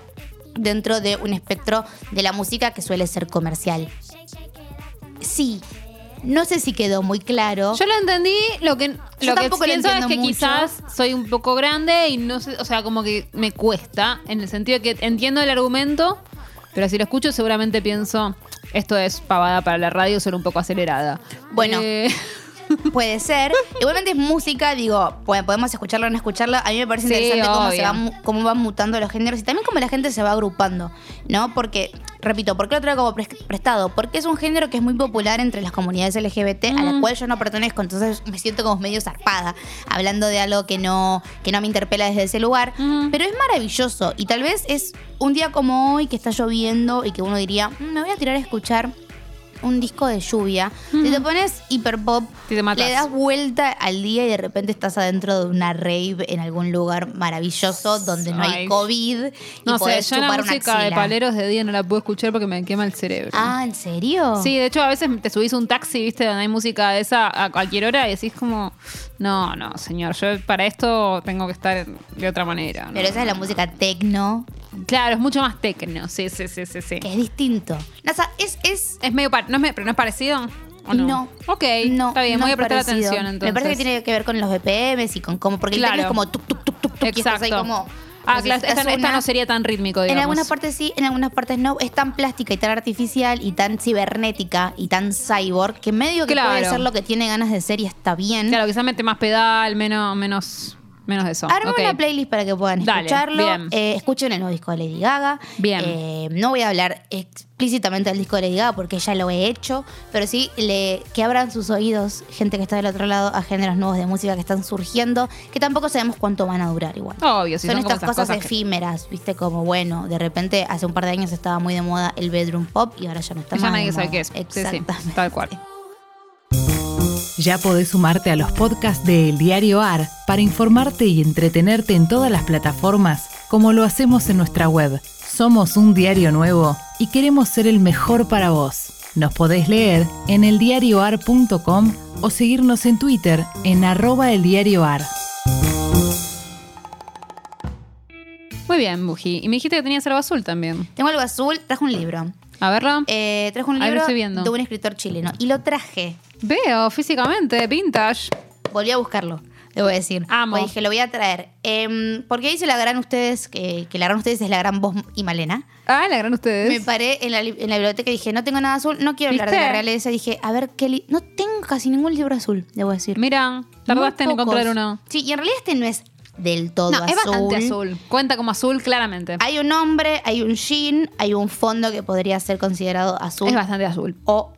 [SPEAKER 3] dentro de un espectro de la música que suele ser comercial. Sí, no sé si quedó muy claro.
[SPEAKER 2] Yo lo entendí, lo que,
[SPEAKER 3] Yo
[SPEAKER 2] lo que
[SPEAKER 3] tampoco lo
[SPEAKER 2] pienso es
[SPEAKER 3] entiendo
[SPEAKER 2] que
[SPEAKER 3] mucho.
[SPEAKER 2] quizás soy un poco grande y no sé, o sea, como que me cuesta, en el sentido de que entiendo el argumento, pero si lo escucho seguramente pienso, esto es pavada para la radio, solo un poco acelerada.
[SPEAKER 3] Bueno.
[SPEAKER 2] Eh,
[SPEAKER 3] Puede ser. Igualmente es música, digo, po- podemos escucharla o no escucharla. A mí me parece
[SPEAKER 2] Sí,
[SPEAKER 3] interesante cómo, se va cómo van mutando los géneros y también cómo la gente se va agrupando, ¿no? Porque, repito, ¿por qué lo traigo como pres- prestado? Porque es un género que es muy popular entre las comunidades LGBT, a la cual yo no pertenezco, entonces me siento como medio zarpada, hablando de algo que no, que no me interpela desde ese lugar. Pero es maravilloso y tal vez es un día como hoy que está lloviendo y que uno diría, "Mm, me voy a tirar a escuchar un disco de lluvia. Si te pones hiperpop,
[SPEAKER 2] Y te matas.
[SPEAKER 3] le das vuelta al día y de repente estás adentro de una rave en algún lugar maravilloso donde no hay
[SPEAKER 2] Ay.
[SPEAKER 3] COVID y
[SPEAKER 2] no sé,
[SPEAKER 3] podés
[SPEAKER 2] yo la
[SPEAKER 3] chupar una
[SPEAKER 2] música de paleros de día no la puedo escuchar porque me quema el cerebro.
[SPEAKER 3] Ah, ¿en serio?
[SPEAKER 2] Sí, de hecho a veces te subís un taxi, viste, donde hay música de esa a cualquier hora y decís como, no, no, señor, yo para esto tengo que estar de otra manera. ¿no?
[SPEAKER 3] Pero esa es la música tecno,
[SPEAKER 2] Claro, es mucho más tecno, sí, sí, sí, sí, sí.
[SPEAKER 3] que es distinto. Sea, es, es
[SPEAKER 2] Es medio, no es, pero no es parecido. ¿o no?
[SPEAKER 3] No.
[SPEAKER 2] Ok,
[SPEAKER 3] no,
[SPEAKER 2] está bien,
[SPEAKER 3] no
[SPEAKER 2] voy a
[SPEAKER 3] es
[SPEAKER 2] prestar
[SPEAKER 3] parecido.
[SPEAKER 2] atención entonces.
[SPEAKER 3] Me parece que tiene que ver con los BPMs y con cómo, porque
[SPEAKER 2] Claro.
[SPEAKER 3] es como tuk tuk tuk tuk tuk y estás ahí
[SPEAKER 2] Exacto.
[SPEAKER 3] como
[SPEAKER 2] ah, claro, esta, no sería tan rítmico,
[SPEAKER 3] En
[SPEAKER 2] digamos.
[SPEAKER 3] algunas partes sí, en algunas partes no. Es tan plástica y tan artificial y tan cibernética y tan cyborg que medio que
[SPEAKER 2] Claro.
[SPEAKER 3] puede ser lo que tiene ganas de ser y está bien.
[SPEAKER 2] Claro, quizás mete más pedal, menos, menos, menos de eso.
[SPEAKER 3] Arma
[SPEAKER 2] Ok.
[SPEAKER 3] una playlist para que puedan
[SPEAKER 2] Dale,
[SPEAKER 3] escucharlo. Eh, escuchen el nuevo disco de Lady Gaga.
[SPEAKER 2] Bien.
[SPEAKER 3] Eh, no voy a hablar explícitamente del disco de Lady Gaga porque ya lo he hecho, pero sí le, que abran sus oídos, gente que está del otro lado, a géneros nuevos de música que están surgiendo, que tampoco sabemos cuánto van a durar igual.
[SPEAKER 2] Obvio, si
[SPEAKER 3] son,
[SPEAKER 2] son,
[SPEAKER 3] estas cosas,
[SPEAKER 2] que-
[SPEAKER 3] efímeras, viste, como bueno, de repente hace un par de años estaba muy de moda el bedroom pop y ahora ya no está
[SPEAKER 2] Ya nadie sabe qué es. Sí, sí,
[SPEAKER 3] Exactamente.
[SPEAKER 2] tal cual.
[SPEAKER 1] Ya podés sumarte a los podcasts de El Diario AR para informarte y entretenerte en todas las plataformas como lo hacemos en nuestra web. Somos un diario nuevo y queremos ser el mejor para vos. Nos podés leer en eldiarioar.com o seguirnos en Twitter en arroba eldiarioar.
[SPEAKER 2] Muy bien, Buji. Y me dijiste que tenías algo azul también.
[SPEAKER 3] Tengo algo azul, traje un libro.
[SPEAKER 2] A verlo.
[SPEAKER 3] Eh, traje un
[SPEAKER 2] Ahí lo
[SPEAKER 3] libro
[SPEAKER 2] estoy viendo.
[SPEAKER 3] de un escritor chileno. Y lo traje.
[SPEAKER 2] Veo físicamente, vintage.
[SPEAKER 3] Volví a buscarlo, debo decir.
[SPEAKER 2] Amo.
[SPEAKER 3] Pues dije, lo voy a traer. Em, porque dice la gran ustedes, que, que la gran ustedes es la gran voz y Malena.
[SPEAKER 2] Ah, la gran ustedes.
[SPEAKER 3] Me paré en la, li- en la biblioteca y dije, no tengo nada azul, no quiero hablar de
[SPEAKER 2] ¿Viste?
[SPEAKER 3] la realeza. Dije, a ver qué li- No tengo casi ningún libro azul, debo decir.
[SPEAKER 2] Mira, tardaste en
[SPEAKER 3] Muy pocos.
[SPEAKER 2] encontrar uno.
[SPEAKER 3] Sí, y en realidad este no es del todo
[SPEAKER 2] No,
[SPEAKER 3] azul.
[SPEAKER 2] es bastante azul. Cuenta como azul, claramente.
[SPEAKER 3] Hay un hombre, hay un jean, hay un fondo que podría ser considerado azul
[SPEAKER 2] Es bastante azul.
[SPEAKER 3] o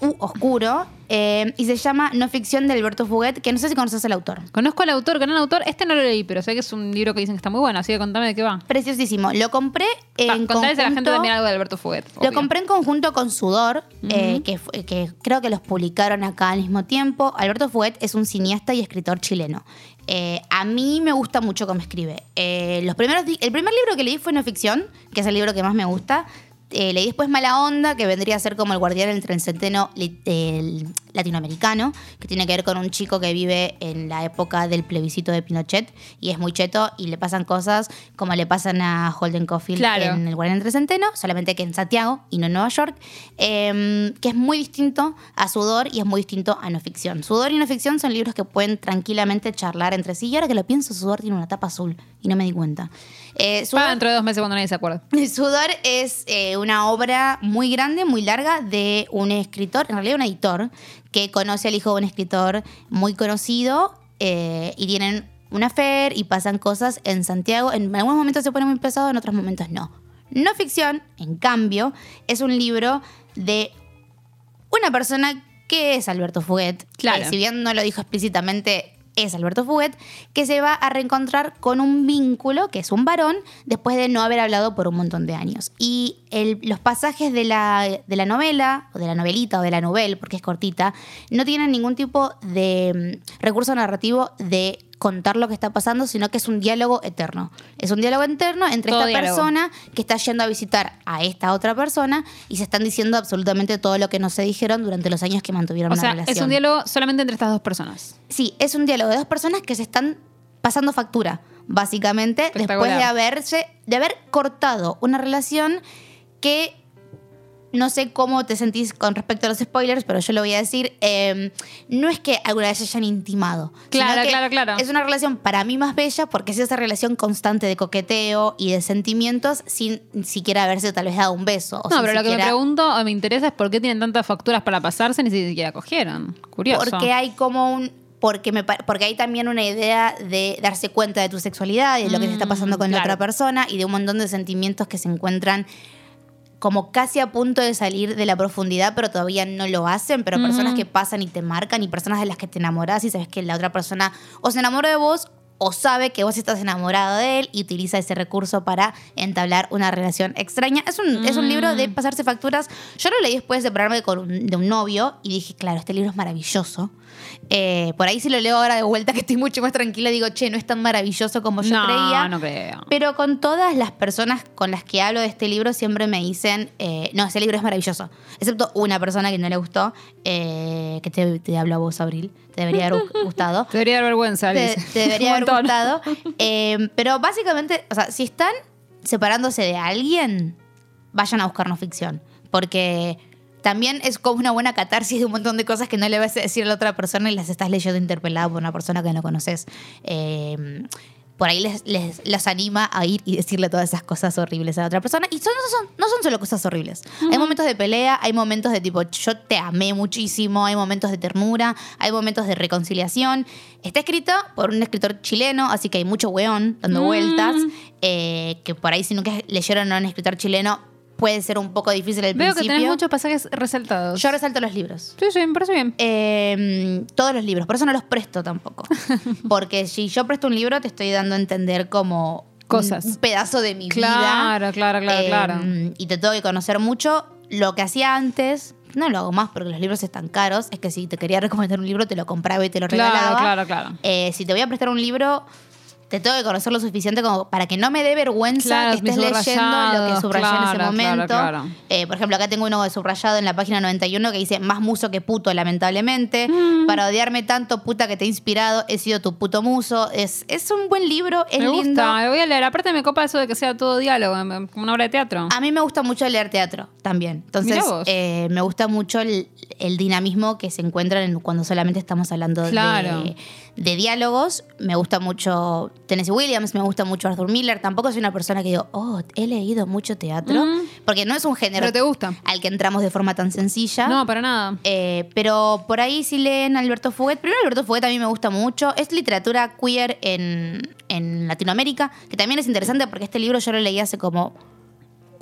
[SPEAKER 3] u oscuro. Eh, y se llama No ficción de Alberto Fuguet, que no sé si conoces al autor.
[SPEAKER 2] Conozco al autor, gran autor. Este no lo leí, pero sé que es un libro que dicen que está muy bueno, así que contame de qué va.
[SPEAKER 3] Preciosísimo. Lo compré en
[SPEAKER 2] Pa- Contales a la gente
[SPEAKER 3] conjunto-
[SPEAKER 2] también algo de Alberto Fuguet.
[SPEAKER 3] Lo compré en conjunto con Sudor, eh, que, fu- que creo que los publicaron acá al mismo tiempo. Alberto Fuguet es un cineasta y escritor chileno. Eh, a mí me gusta mucho cómo escribe. Eh, los primeros el primer libro que leí fue No Ficción, que es el libro que más me gusta. Eh, leí después Mala Onda, que vendría a ser como el guardián entre el centeno li- el latinoamericano, que tiene que ver con un chico que vive en la época del plebiscito de Pinochet y es muy cheto y le pasan cosas como le pasan a Holden Caulfield
[SPEAKER 2] Claro.
[SPEAKER 3] en el Guardián entre Centeno, solamente que en Santiago y no en Nueva York, eh, que es muy distinto a Sudor y es muy distinto a No Ficción. Sudor y No Ficción son libros que pueden tranquilamente charlar entre sí. Y ahora que lo pienso, Sudor tiene una tapa azul y no me di cuenta. Eh, Sudor,
[SPEAKER 2] Para dentro de dos meses cuando nadie se acuerda.
[SPEAKER 3] Sudor es eh, una obra muy grande, muy larga de un escritor, en realidad un editor, que conoce al hijo de un escritor muy conocido eh, y tienen una fer y pasan cosas en Santiago. En algunos momentos se pone muy pesado, en otros momentos no. No ficción, en cambio, es un libro de una persona que es Alberto Fuguet.
[SPEAKER 2] Claro.
[SPEAKER 3] que si bien no lo dijo explícitamente, es Alberto Fuguet, que se va a reencontrar con un vínculo, que es un varón, después de no haber hablado por un montón de años. Y los pasajes de la, de la novela, o de la novelita, o de la novel, porque es cortita, no tienen ningún tipo de mm, recurso narrativo de contar lo que está pasando, sino que es un diálogo eterno. Es un diálogo eterno entre
[SPEAKER 2] Todo
[SPEAKER 3] esta
[SPEAKER 2] diálogo.
[SPEAKER 3] persona que está yendo a visitar a esta otra persona y se están diciendo absolutamente todo lo que no se dijeron durante los años que mantuvieron
[SPEAKER 2] O
[SPEAKER 3] la
[SPEAKER 2] sea,
[SPEAKER 3] relación.
[SPEAKER 2] es un diálogo solamente entre estas dos personas.
[SPEAKER 3] Sí, es un diálogo de dos personas que se están pasando factura, básicamente, después de haberse, de haber cortado una relación que no sé cómo te sentís con respecto a los spoilers, pero yo lo voy a decir. eh, no es que alguna vez se hayan intimado.
[SPEAKER 2] Claro, claro, claro.
[SPEAKER 3] Es una relación para mí más bella porque es esa relación constante de coqueteo y de sentimientos sin siquiera haberse tal vez dado un beso. o
[SPEAKER 2] No, pero lo que me pregunto o me interesa es por qué tienen tantas facturas para pasarse ni siquiera cogieron. Curioso.
[SPEAKER 3] Porque hay como un. Porque, me, porque hay también una idea de darse cuenta de tu sexualidad y de lo que te está pasando con la
[SPEAKER 2] Mm,
[SPEAKER 3] otra persona y de un montón de sentimientos que se encuentran como casi a punto de salir de la profundidad, pero todavía no lo hacen, pero personas que pasan y te marcan y personas de las que te enamoras y sabes que la otra persona o se enamora de vos o sabe que vos estás enamorado de él y utiliza ese recurso para entablar una relación extraña. Es un, es un libro de pasarse facturas. Yo lo leí después de separarme con un- de un novio y dije, claro, este libro es maravilloso. Eh, por ahí si lo leo ahora de vuelta, que estoy mucho más tranquila, digo, che, no es tan maravilloso como yo
[SPEAKER 2] no,
[SPEAKER 3] creía.
[SPEAKER 2] no creo.
[SPEAKER 3] Pero con todas las personas con las que hablo de este libro siempre me dicen, eh, no, ese libro es maravilloso. Excepto una persona que no le gustó, eh, que te, te hablo a vos, Abril. Te debería haber gustado.
[SPEAKER 2] Te debería dar vergüenza,
[SPEAKER 3] Te,
[SPEAKER 2] Alice.
[SPEAKER 3] te debería
[SPEAKER 2] Un
[SPEAKER 3] haber gustado. Eh, pero básicamente, o sea, si están separándose de alguien, vayan a buscar no ficción. Porque también es como una buena catarsis de un montón de cosas que no le vas a decir a la otra persona y las estás leyendo interpelada por una persona que no conoces. Eh, por ahí les, les, los anima a ir y decirle todas esas cosas horribles a la otra persona. Y son, no, son, no son solo cosas horribles. Hay momentos de pelea, hay momentos de tipo, yo te amé muchísimo, hay momentos de ternura, hay momentos de reconciliación. Está escrito por un escritor chileno, así que hay mucho weón dando vueltas. eh, que por ahí, si nunca leyeron a un escritor chileno, puede ser un poco difícil al
[SPEAKER 2] Veo que tenés muchos pasajes resaltados.
[SPEAKER 3] Yo resalto los libros.
[SPEAKER 2] Sí, sí, me parece bien.
[SPEAKER 3] Eh, todos los libros, por eso no los presto tampoco. Porque si yo presto un libro, te estoy dando a entender como
[SPEAKER 2] Cosas.
[SPEAKER 3] un, pedazo de mi vida.
[SPEAKER 2] Claro, claro, claro,
[SPEAKER 3] Eh,
[SPEAKER 2] claro.
[SPEAKER 3] Y te tengo que conocer mucho. Lo que hacía antes, no lo hago más porque los libros están caros, es que si te quería recomendar un libro, te lo compraba y te lo
[SPEAKER 2] Claro,
[SPEAKER 3] regalaba.
[SPEAKER 2] claro, claro.
[SPEAKER 3] Eh, si te voy a prestar un libro, te tengo que conocer lo suficiente como para que no me dé vergüenza
[SPEAKER 2] Claro,
[SPEAKER 3] que estés leyendo lo que subrayé en ese momento.
[SPEAKER 2] claro.
[SPEAKER 3] Eh, por ejemplo, acá tengo uno de subrayado en la página 91 que dice más muso que puto, lamentablemente.
[SPEAKER 2] Mm.
[SPEAKER 3] Para odiarme tanto, puta que te he inspirado, he sido tu puto muso. Es, es un buen libro, es
[SPEAKER 2] me
[SPEAKER 3] lindo.
[SPEAKER 2] gusta, lo voy a leer. Aparte me copa eso de que sea todo diálogo, como una obra de teatro.
[SPEAKER 3] A mí me gusta mucho leer teatro también. Entonces, eh, me gusta mucho el, el dinamismo que se encuentra en cuando solamente estamos hablando
[SPEAKER 2] Claro.
[SPEAKER 3] de, de diálogos. Me gusta mucho Tennessee Williams, me gusta mucho Arthur Miller. Tampoco soy una persona que digo, oh, he leído mucho teatro. Porque no es un género
[SPEAKER 2] Pero te gusta.
[SPEAKER 3] al que entramos de forma tan sencilla.
[SPEAKER 2] No, para nada.
[SPEAKER 3] Eh, pero por ahí sí leen Alberto Fuguet. Primero, Alberto Fuguet a mí me gusta mucho. Es literatura queer en, en Latinoamérica, que también es interesante porque este libro yo lo leí hace como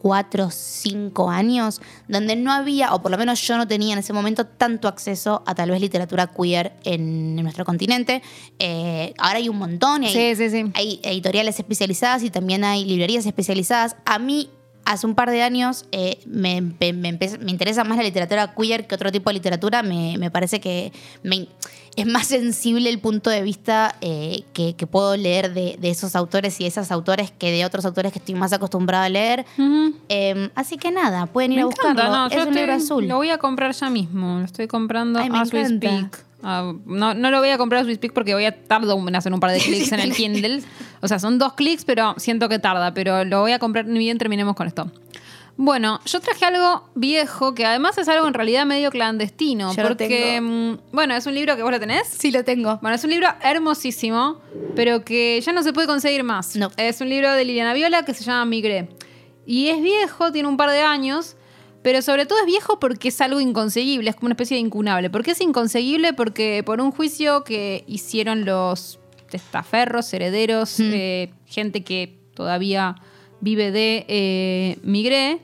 [SPEAKER 3] cuatro, cinco años, donde no había, o por lo menos yo no tenía en ese momento, tanto acceso a tal vez literatura queer en, nuestro continente. Eh, ahora hay un montón, y hay,
[SPEAKER 2] Sí, sí, sí.
[SPEAKER 3] hay editoriales especializadas y también hay librerías especializadas. A mí, hace un par de años, eh, me, me- me interesa más la literatura queer que otro tipo de literatura. Me, me parece que es más sensible el punto de vista eh, que, que puedo leer de, de esos autores y de esas autores que de otros autores que estoy más acostumbrada a leer. Eh, así que nada, pueden ir a buscarlo.
[SPEAKER 2] no,
[SPEAKER 3] es un
[SPEAKER 2] estoy-
[SPEAKER 3] libro azul.
[SPEAKER 2] Lo voy a comprar ya mismo. Lo estoy comprando
[SPEAKER 3] Ay,
[SPEAKER 2] as we speak. Ah, no, no lo voy a comprar as we speak porque voy a tardar en hacer un par de clics en el Kindle. O sea, son dos clics, pero siento que tarda. Pero lo voy a comprar ni bien terminemos con esto. Bueno, yo traje algo viejo que además es algo en realidad medio clandestino.
[SPEAKER 3] Yo
[SPEAKER 2] porque,
[SPEAKER 3] tengo.
[SPEAKER 2] mm, bueno, es un libro que vos lo tenés.
[SPEAKER 3] Sí, lo tengo.
[SPEAKER 2] Bueno, es un libro hermosísimo, pero que ya no se puede conseguir más.
[SPEAKER 3] No.
[SPEAKER 2] Es un libro de Liliana Viola que se llama Migré. Y es viejo, tiene un par de años, pero sobre todo es viejo porque es algo inconseguible, es como una especie de incunable. ¿Por qué es inconseguible? Porque por un juicio que hicieron los testaferros, herederos,
[SPEAKER 3] Mm.
[SPEAKER 2] eh, gente que todavía vive de eh, Migré,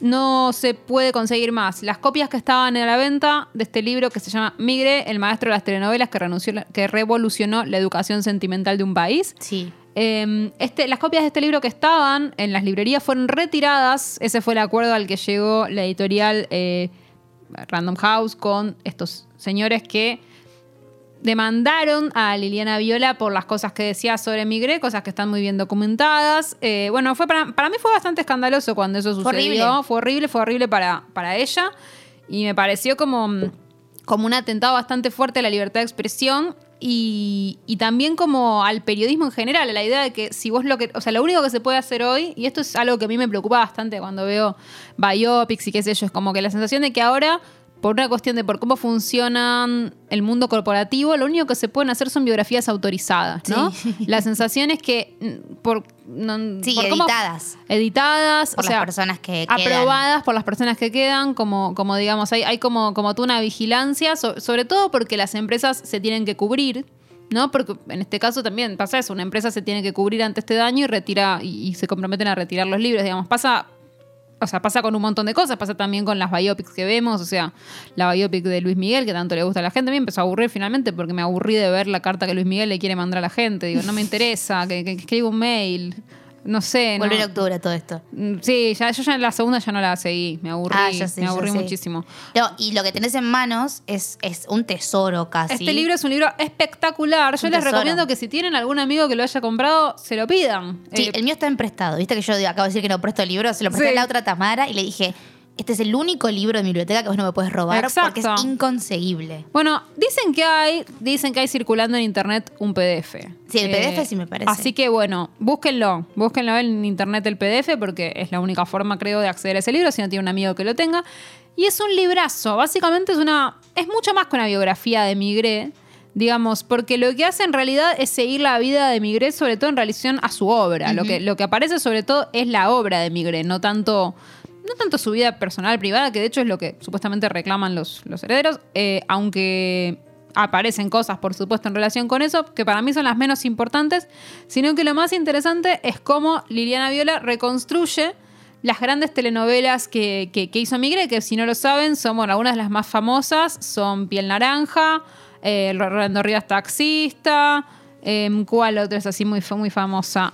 [SPEAKER 2] no se puede conseguir más. Las copias que estaban a la venta de este libro que se llama Migré, el maestro de las telenovelas que, renunció, que revolucionó la educación sentimental de un país.
[SPEAKER 3] Sí.
[SPEAKER 2] Eh, este, las copias de este libro que estaban en las librerías fueron retiradas. Ese fue el acuerdo al que llegó la editorial eh, Random House con estos señores que demandaron a Liliana Viola por las cosas que decía sobre Migré, cosas que están muy bien documentadas. Eh, bueno, fue para, para mí fue bastante escandaloso cuando eso
[SPEAKER 3] Fue
[SPEAKER 2] sucedió.
[SPEAKER 3] horrible.
[SPEAKER 2] Fue horrible, fue horrible para, para ella. Y me pareció como, como un atentado bastante fuerte a la libertad de expresión y, y también como al periodismo en general, a la idea de que si vos lo que, o sea, lo único que se puede hacer hoy, y esto es algo que a mí me preocupa bastante cuando veo biopics y qué sé yo, es como que la sensación de que ahora, por una cuestión de por cómo funcionan el mundo corporativo, lo único que se pueden hacer son biografías autorizadas, ¿no?
[SPEAKER 3] Sí.
[SPEAKER 2] La sensación es que mm, por, no-
[SPEAKER 3] Sí,
[SPEAKER 2] por cómo-
[SPEAKER 3] editadas.
[SPEAKER 2] editadas,
[SPEAKER 3] Por
[SPEAKER 2] o sea,
[SPEAKER 3] las personas que quedan.
[SPEAKER 2] aprobadas por las personas que quedan, como, como digamos, hay, hay como, como tú una vigilancia, so- sobre todo porque las empresas se tienen que cubrir, ¿no? Porque en este caso también pasa eso, una empresa se tiene que cubrir ante este daño y retira, y, y se comprometen a retirar los libros, digamos, pasa. O sea, pasa con un montón de cosas, pasa también con las biopics que vemos, o sea, la biopic de Luis Miguel, que tanto le gusta a la gente, a mí me empezó a aburrir finalmente porque me aburrí de ver la carta que Luis Miguel le quiere mandar a la gente, digo, no me interesa, que, que, que escriba un mail, no sé. No.
[SPEAKER 3] en octubre todo esto.
[SPEAKER 2] Mm, Sí, ya, yo ya en la segunda ya no la seguí. Me aburrí.
[SPEAKER 3] Ah, ya sé,
[SPEAKER 2] me
[SPEAKER 3] ya
[SPEAKER 2] aburrí
[SPEAKER 3] sé.
[SPEAKER 2] muchísimo.
[SPEAKER 3] No, y lo que tenés en manos es, es un tesoro casi.
[SPEAKER 2] Este libro es un libro espectacular. Yo les
[SPEAKER 3] tesoro.
[SPEAKER 2] recomiendo que si tienen algún amigo que lo haya comprado, se lo pidan.
[SPEAKER 3] Sí,
[SPEAKER 2] Eh,
[SPEAKER 3] el mío está en prestado. Viste que yo acabo de decir que no presto libros. Se lo presté
[SPEAKER 2] Sí.
[SPEAKER 3] a la otra Tamara y le dije: Este es el único libro de mi biblioteca que vos no me puedes robar porque es inconseguible.
[SPEAKER 2] Bueno, dicen que hay, dicen que hay circulando en internet un PDF.
[SPEAKER 3] Sí, el PDF sí me parece.
[SPEAKER 2] Así que bueno, búsquenlo, búsquenlo en internet el PDF porque es la única forma, creo, de acceder a ese libro si no tiene un amigo que lo tenga. Y es un librazo, básicamente es una, es mucho más que una biografía de Migré, digamos, porque lo que hace en realidad es seguir la vida de Migré, sobre todo en relación a su obra. lo, que, lo que aparece sobre todo es la obra de Migré, no tanto no tanto su vida personal, privada, que de hecho es lo que supuestamente reclaman los, los herederos, eh, aunque aparecen cosas, por supuesto, en relación con eso, que para mí son las menos importantes, sino que lo más interesante es cómo Liliana Viola reconstruye las grandes telenovelas que, que- que hizo Migre, que si no lo saben, son bueno, algunas de las más famosas, son Piel Naranja, eh, Rolando Rivas Taxista, em, ¿cuál otra es así muy, muy famosa?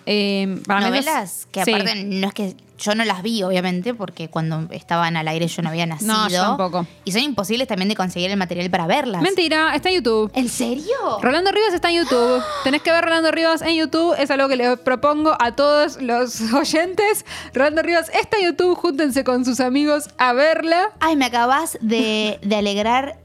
[SPEAKER 2] Para mí
[SPEAKER 3] Novelas que
[SPEAKER 2] sí.
[SPEAKER 3] aparte no es que yo no las vi, obviamente, porque cuando estaban al aire yo no había nacido.
[SPEAKER 2] No, yo tampoco.
[SPEAKER 3] Y son imposibles también de conseguir el material para verlas.
[SPEAKER 2] Mentira, está en YouTube.
[SPEAKER 3] ¿En serio?
[SPEAKER 2] Rolando Rivas está en YouTube. Tenés que ver Rolando Rivas en YouTube. Es algo que les propongo a todos los oyentes. Rolando Rivas está en YouTube. Júntense con sus amigos a verla.
[SPEAKER 3] Ay, me acabas de, de alegrar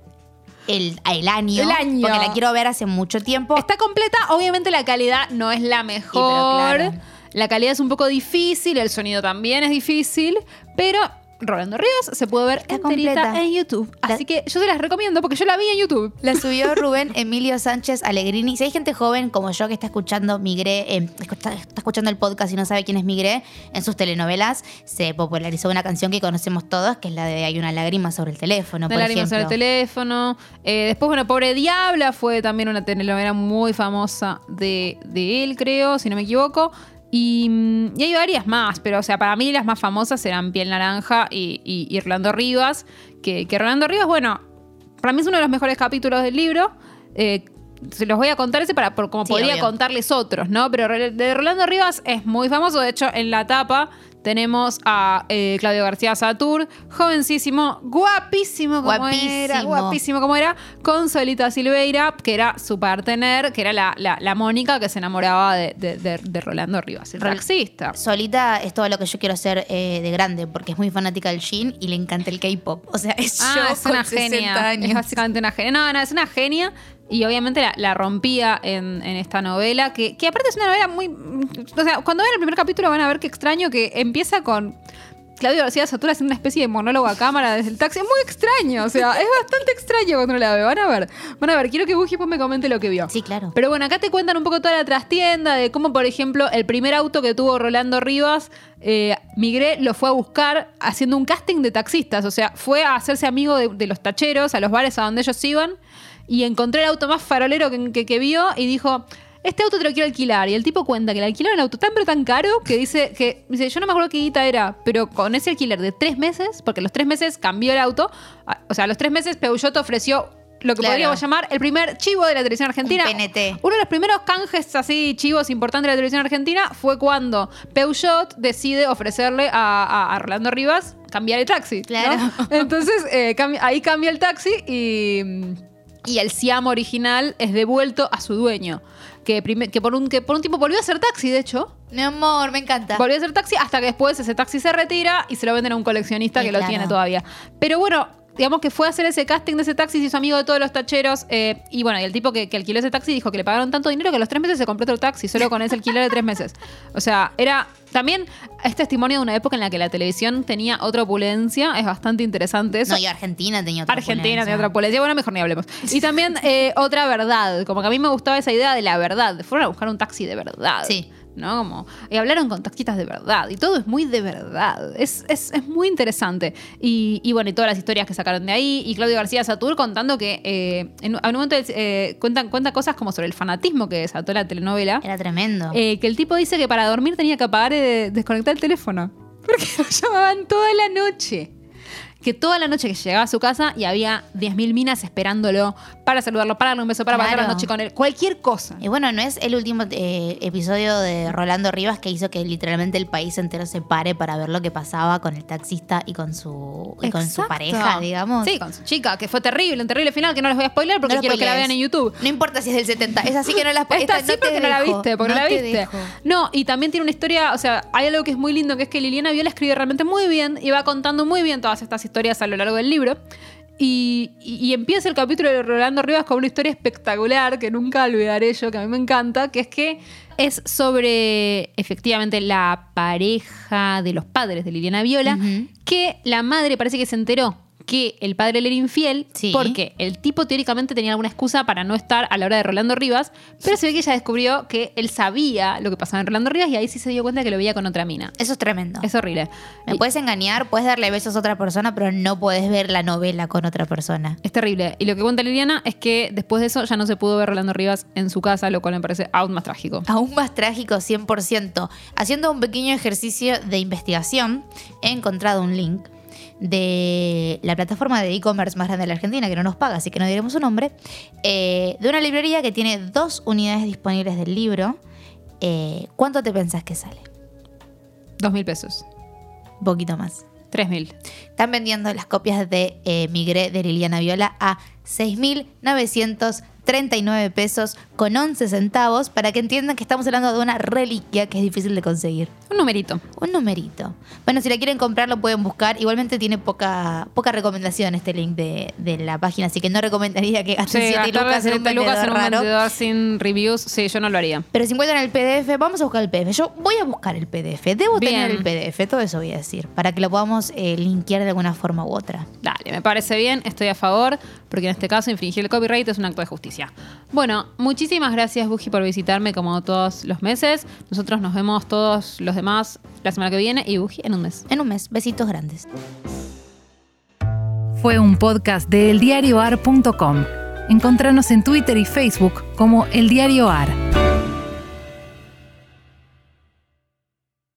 [SPEAKER 3] el, el año.
[SPEAKER 2] El año.
[SPEAKER 3] Porque la quiero ver hace mucho tiempo.
[SPEAKER 2] Está completa. Obviamente la calidad no es la mejor.
[SPEAKER 3] claro.
[SPEAKER 2] La calidad es un poco difícil. El sonido también es difícil. Pero Rolando Rivas se puede ver
[SPEAKER 3] Está
[SPEAKER 2] enterita
[SPEAKER 3] completa.
[SPEAKER 2] en YouTube. Así que yo se las recomiendo porque yo la vi en YouTube.
[SPEAKER 3] La subió Rubén Emilio Sánchez Allegrini. Si hay gente joven como yo que está escuchando Migré, eh, está escuchando el podcast y no sabe quién es Migré, en sus telenovelas se popularizó una canción que conocemos todos, que es la de Hay una lágrima sobre el teléfono, por
[SPEAKER 2] lágrimas en el teléfono. Eh, después, bueno, Pobre Diabla fue también una telenovela muy famosa de, de él, creo, si no me equivoco. Y, mm, y hay varias más, pero o sea, para mí las más famosas eran Piel Naranja y, y, y Rolando Rivas. Que, que Rolando Rivas, bueno, para mí es uno de los mejores capítulos del libro. Eh, se los voy a contar ese para por, como
[SPEAKER 3] Sí,
[SPEAKER 2] podría
[SPEAKER 3] obvio.
[SPEAKER 2] contarles otros, ¿no? Pero de Rolando Rivas es muy famoso. De hecho, en la tapa tenemos a eh, Claudio García Satur, jovencísimo, guapísimo como era,
[SPEAKER 3] Guapísimo.
[SPEAKER 2] guapísimo como era, con Solita Silveira, que era su partener, que era la, la- la Mónica que se enamoraba de, de- de- de Rolando Rivas, el
[SPEAKER 3] Rol-
[SPEAKER 2] taxista.
[SPEAKER 3] Solita es todo lo que yo quiero ser eh, de grande, porque es muy fanática del Shin y le encanta el K-pop. O sea, es
[SPEAKER 2] Ah,
[SPEAKER 3] yo
[SPEAKER 2] es
[SPEAKER 3] con
[SPEAKER 2] una
[SPEAKER 3] 60
[SPEAKER 2] genia.
[SPEAKER 3] años.
[SPEAKER 2] Es básicamente una genia. No, no, es una genia. Y obviamente la, la rompía en, en esta novela, que, que aparte es una novela muy... O sea, cuando vean el primer capítulo van a ver qué extraño que empieza con Claudio García Satura haciendo una especie de monólogo a cámara desde el taxi. Es muy extraño, o sea, es bastante extraño cuando la veo. Van a ver, van a ver. Quiero que Buji me comente lo que vio.
[SPEAKER 3] Sí, claro.
[SPEAKER 2] Pero bueno, acá te cuentan un poco toda la trastienda de cómo, por ejemplo, el primer auto que tuvo Rolando Rivas, eh, Migré lo fue a buscar haciendo un casting de taxistas. O sea, fue a hacerse amigo de, de los tacheros, a los bares a donde ellos iban, y encontró el auto más farolero que, que- que vio y dijo. Este auto te lo quiero alquilar. Y el tipo cuenta que le alquilaron el auto tan pero tan caro que dice que dice, yo no me acuerdo qué guita era, pero con ese alquiler de tres meses, porque los tres meses cambió el auto, a- o sea, a los tres meses Peugeot ofreció lo que
[SPEAKER 3] Claro.
[SPEAKER 2] podríamos llamar el primer chivo de la televisión argentina.
[SPEAKER 3] Un PNT.
[SPEAKER 2] Uno de los primeros canjes así chivos importantes de la televisión argentina fue cuando Peugeot decide ofrecerle a, a- a Rolando Rivas cambiar el taxi. ¿no?
[SPEAKER 3] Claro.
[SPEAKER 2] Entonces eh, ahí cambia el taxi y, y el Siam original es devuelto a su dueño. Que, que, por un, que por un tiempo volvió a ser taxi, de hecho.
[SPEAKER 3] Mi amor, me encanta.
[SPEAKER 2] Volvió a ser taxi hasta que después ese taxi se retira y se lo venden a un coleccionista
[SPEAKER 3] Sí,
[SPEAKER 2] que lo tiene todavía. Pero bueno, digamos que fue a hacer ese casting de ese taxi, se hizo amigo de todos los tacheros. eh, y bueno, y el tipo que, que alquiló ese taxi dijo que le pagaron tanto dinero que a los tres meses se compró otro taxi, solo con ese alquiler de tres meses. O sea, era. También es testimonio de una época en la que la televisión tenía otra opulencia. Es bastante interesante eso.
[SPEAKER 3] No, y Argentina tenía otra
[SPEAKER 2] Argentina
[SPEAKER 3] opulencia.
[SPEAKER 2] tiene otra opulencia. Bueno, mejor ni hablemos. Y también eh, otra verdad. Como que a mí me gustaba esa idea de la verdad. Fueron a buscar un taxi de verdad.
[SPEAKER 3] Sí.
[SPEAKER 2] ¿No? Como. Y hablaron con taxistas de verdad. Y todo es muy de verdad. Es, es- es muy interesante. Y, y bueno, y todas las historias que sacaron de ahí. Y Claudio García Satur contando que eh, en, en un momento eh, cuentan, cuenta cosas como sobre el fanatismo que desató la telenovela.
[SPEAKER 3] Era tremendo.
[SPEAKER 2] Eh, que el tipo dice que para dormir tenía que apagar y desconectar el teléfono. Porque lo llamaban toda la noche. Que toda la noche que llegaba a su casa y había 10.000 minas esperándolo para saludarlo, para darle un beso, para pasar la noche con él. Cualquier cosa.
[SPEAKER 3] Y bueno, no es el último eh, episodio de Rolando Rivas que hizo que literalmente el país entero se pare para ver lo que pasaba con el taxista y con su, y con su pareja, digamos.
[SPEAKER 2] Sí, con su chica, que fue terrible, un terrible final que no les voy a spoiler porque
[SPEAKER 3] No
[SPEAKER 2] quiero que la vean en YouTube.
[SPEAKER 3] No importa si es del 70, es así que no la
[SPEAKER 2] Esta
[SPEAKER 3] esta-
[SPEAKER 2] sí
[SPEAKER 3] no
[SPEAKER 2] porque no la viste, porque no, la
[SPEAKER 3] te
[SPEAKER 2] viste.
[SPEAKER 3] dejo.
[SPEAKER 2] No, y también tiene una historia, o sea, hay algo que es muy lindo, que es que Liliana Viola escribe realmente muy bien y va contando muy bien todas estas historias a lo largo del libro. Y, y- y empieza el capítulo de Rolando Rivas con una historia espectacular que nunca olvidaré yo, que a mí me encanta, que es que es sobre efectivamente la pareja de los padres de Liliana Viola, que la madre parece que se enteró que el padre le era infiel
[SPEAKER 3] Sí.
[SPEAKER 2] porque el tipo teóricamente tenía alguna excusa para no estar a la hora de Rolando Rivas, pero se ve que ella descubrió que él sabía lo que pasaba en Rolando Rivas y ahí sí se dio cuenta que lo veía con otra mina.
[SPEAKER 3] Eso es tremendo.
[SPEAKER 2] Es horrible.
[SPEAKER 3] Me
[SPEAKER 2] Y-
[SPEAKER 3] puedes engañar, puedes darle besos a otra persona, pero no puedes ver la novela con otra persona.
[SPEAKER 2] Es terrible. Y lo que cuenta Liliana es que después de eso ya no se pudo ver Rolando Rivas en su casa, lo cual me parece aún más trágico.
[SPEAKER 3] Aún más trágico, 100%. Haciendo un pequeño ejercicio de investigación, he encontrado un link de la plataforma de e-commerce más grande de la Argentina, que no nos paga, así que no diremos su nombre, eh, de una librería que tiene dos unidades disponibles del libro. Eh, ¿Cuánto te pensás que sale?
[SPEAKER 2] Dos mil pesos.
[SPEAKER 3] Un poquito más.
[SPEAKER 2] 3.000.
[SPEAKER 3] Están vendiendo las copias de eh, Migré de Liliana Viola a 6.939 pesos con 11 centavos para que entiendan que estamos hablando de una reliquia que es difícil de conseguir.
[SPEAKER 2] Un numerito.
[SPEAKER 3] Un numerito. Bueno, si la quieren comprar lo pueden buscar. Igualmente tiene poca, poca recomendación este link de, de la página, así que no recomendaría que gasten
[SPEAKER 2] Sí,
[SPEAKER 3] 7
[SPEAKER 2] gastar
[SPEAKER 3] lucas en un
[SPEAKER 2] 70 lucas en un vendedor sin reviews, sí, yo no lo haría.
[SPEAKER 3] Pero si encuentran el PDF, vamos a buscar el PDF. Yo voy a buscar el PDF. Debo
[SPEAKER 2] Bien.
[SPEAKER 3] tener el PDF, todo eso voy a decir, para que lo podamos eh, linkear de alguna forma u otra.
[SPEAKER 2] Dale, me parece bien, estoy a favor, porque en este caso infringir el copyright es un acto de justicia. Bueno, muchísimas gracias, Buji, por visitarme como todos los meses. Nosotros nos vemos todos los demás la semana que viene y Buji en un mes.
[SPEAKER 3] En un mes, besitos grandes.
[SPEAKER 1] Fue un podcast de eldiarioar.com. Encontranos en Twitter y Facebook como El Diario AR.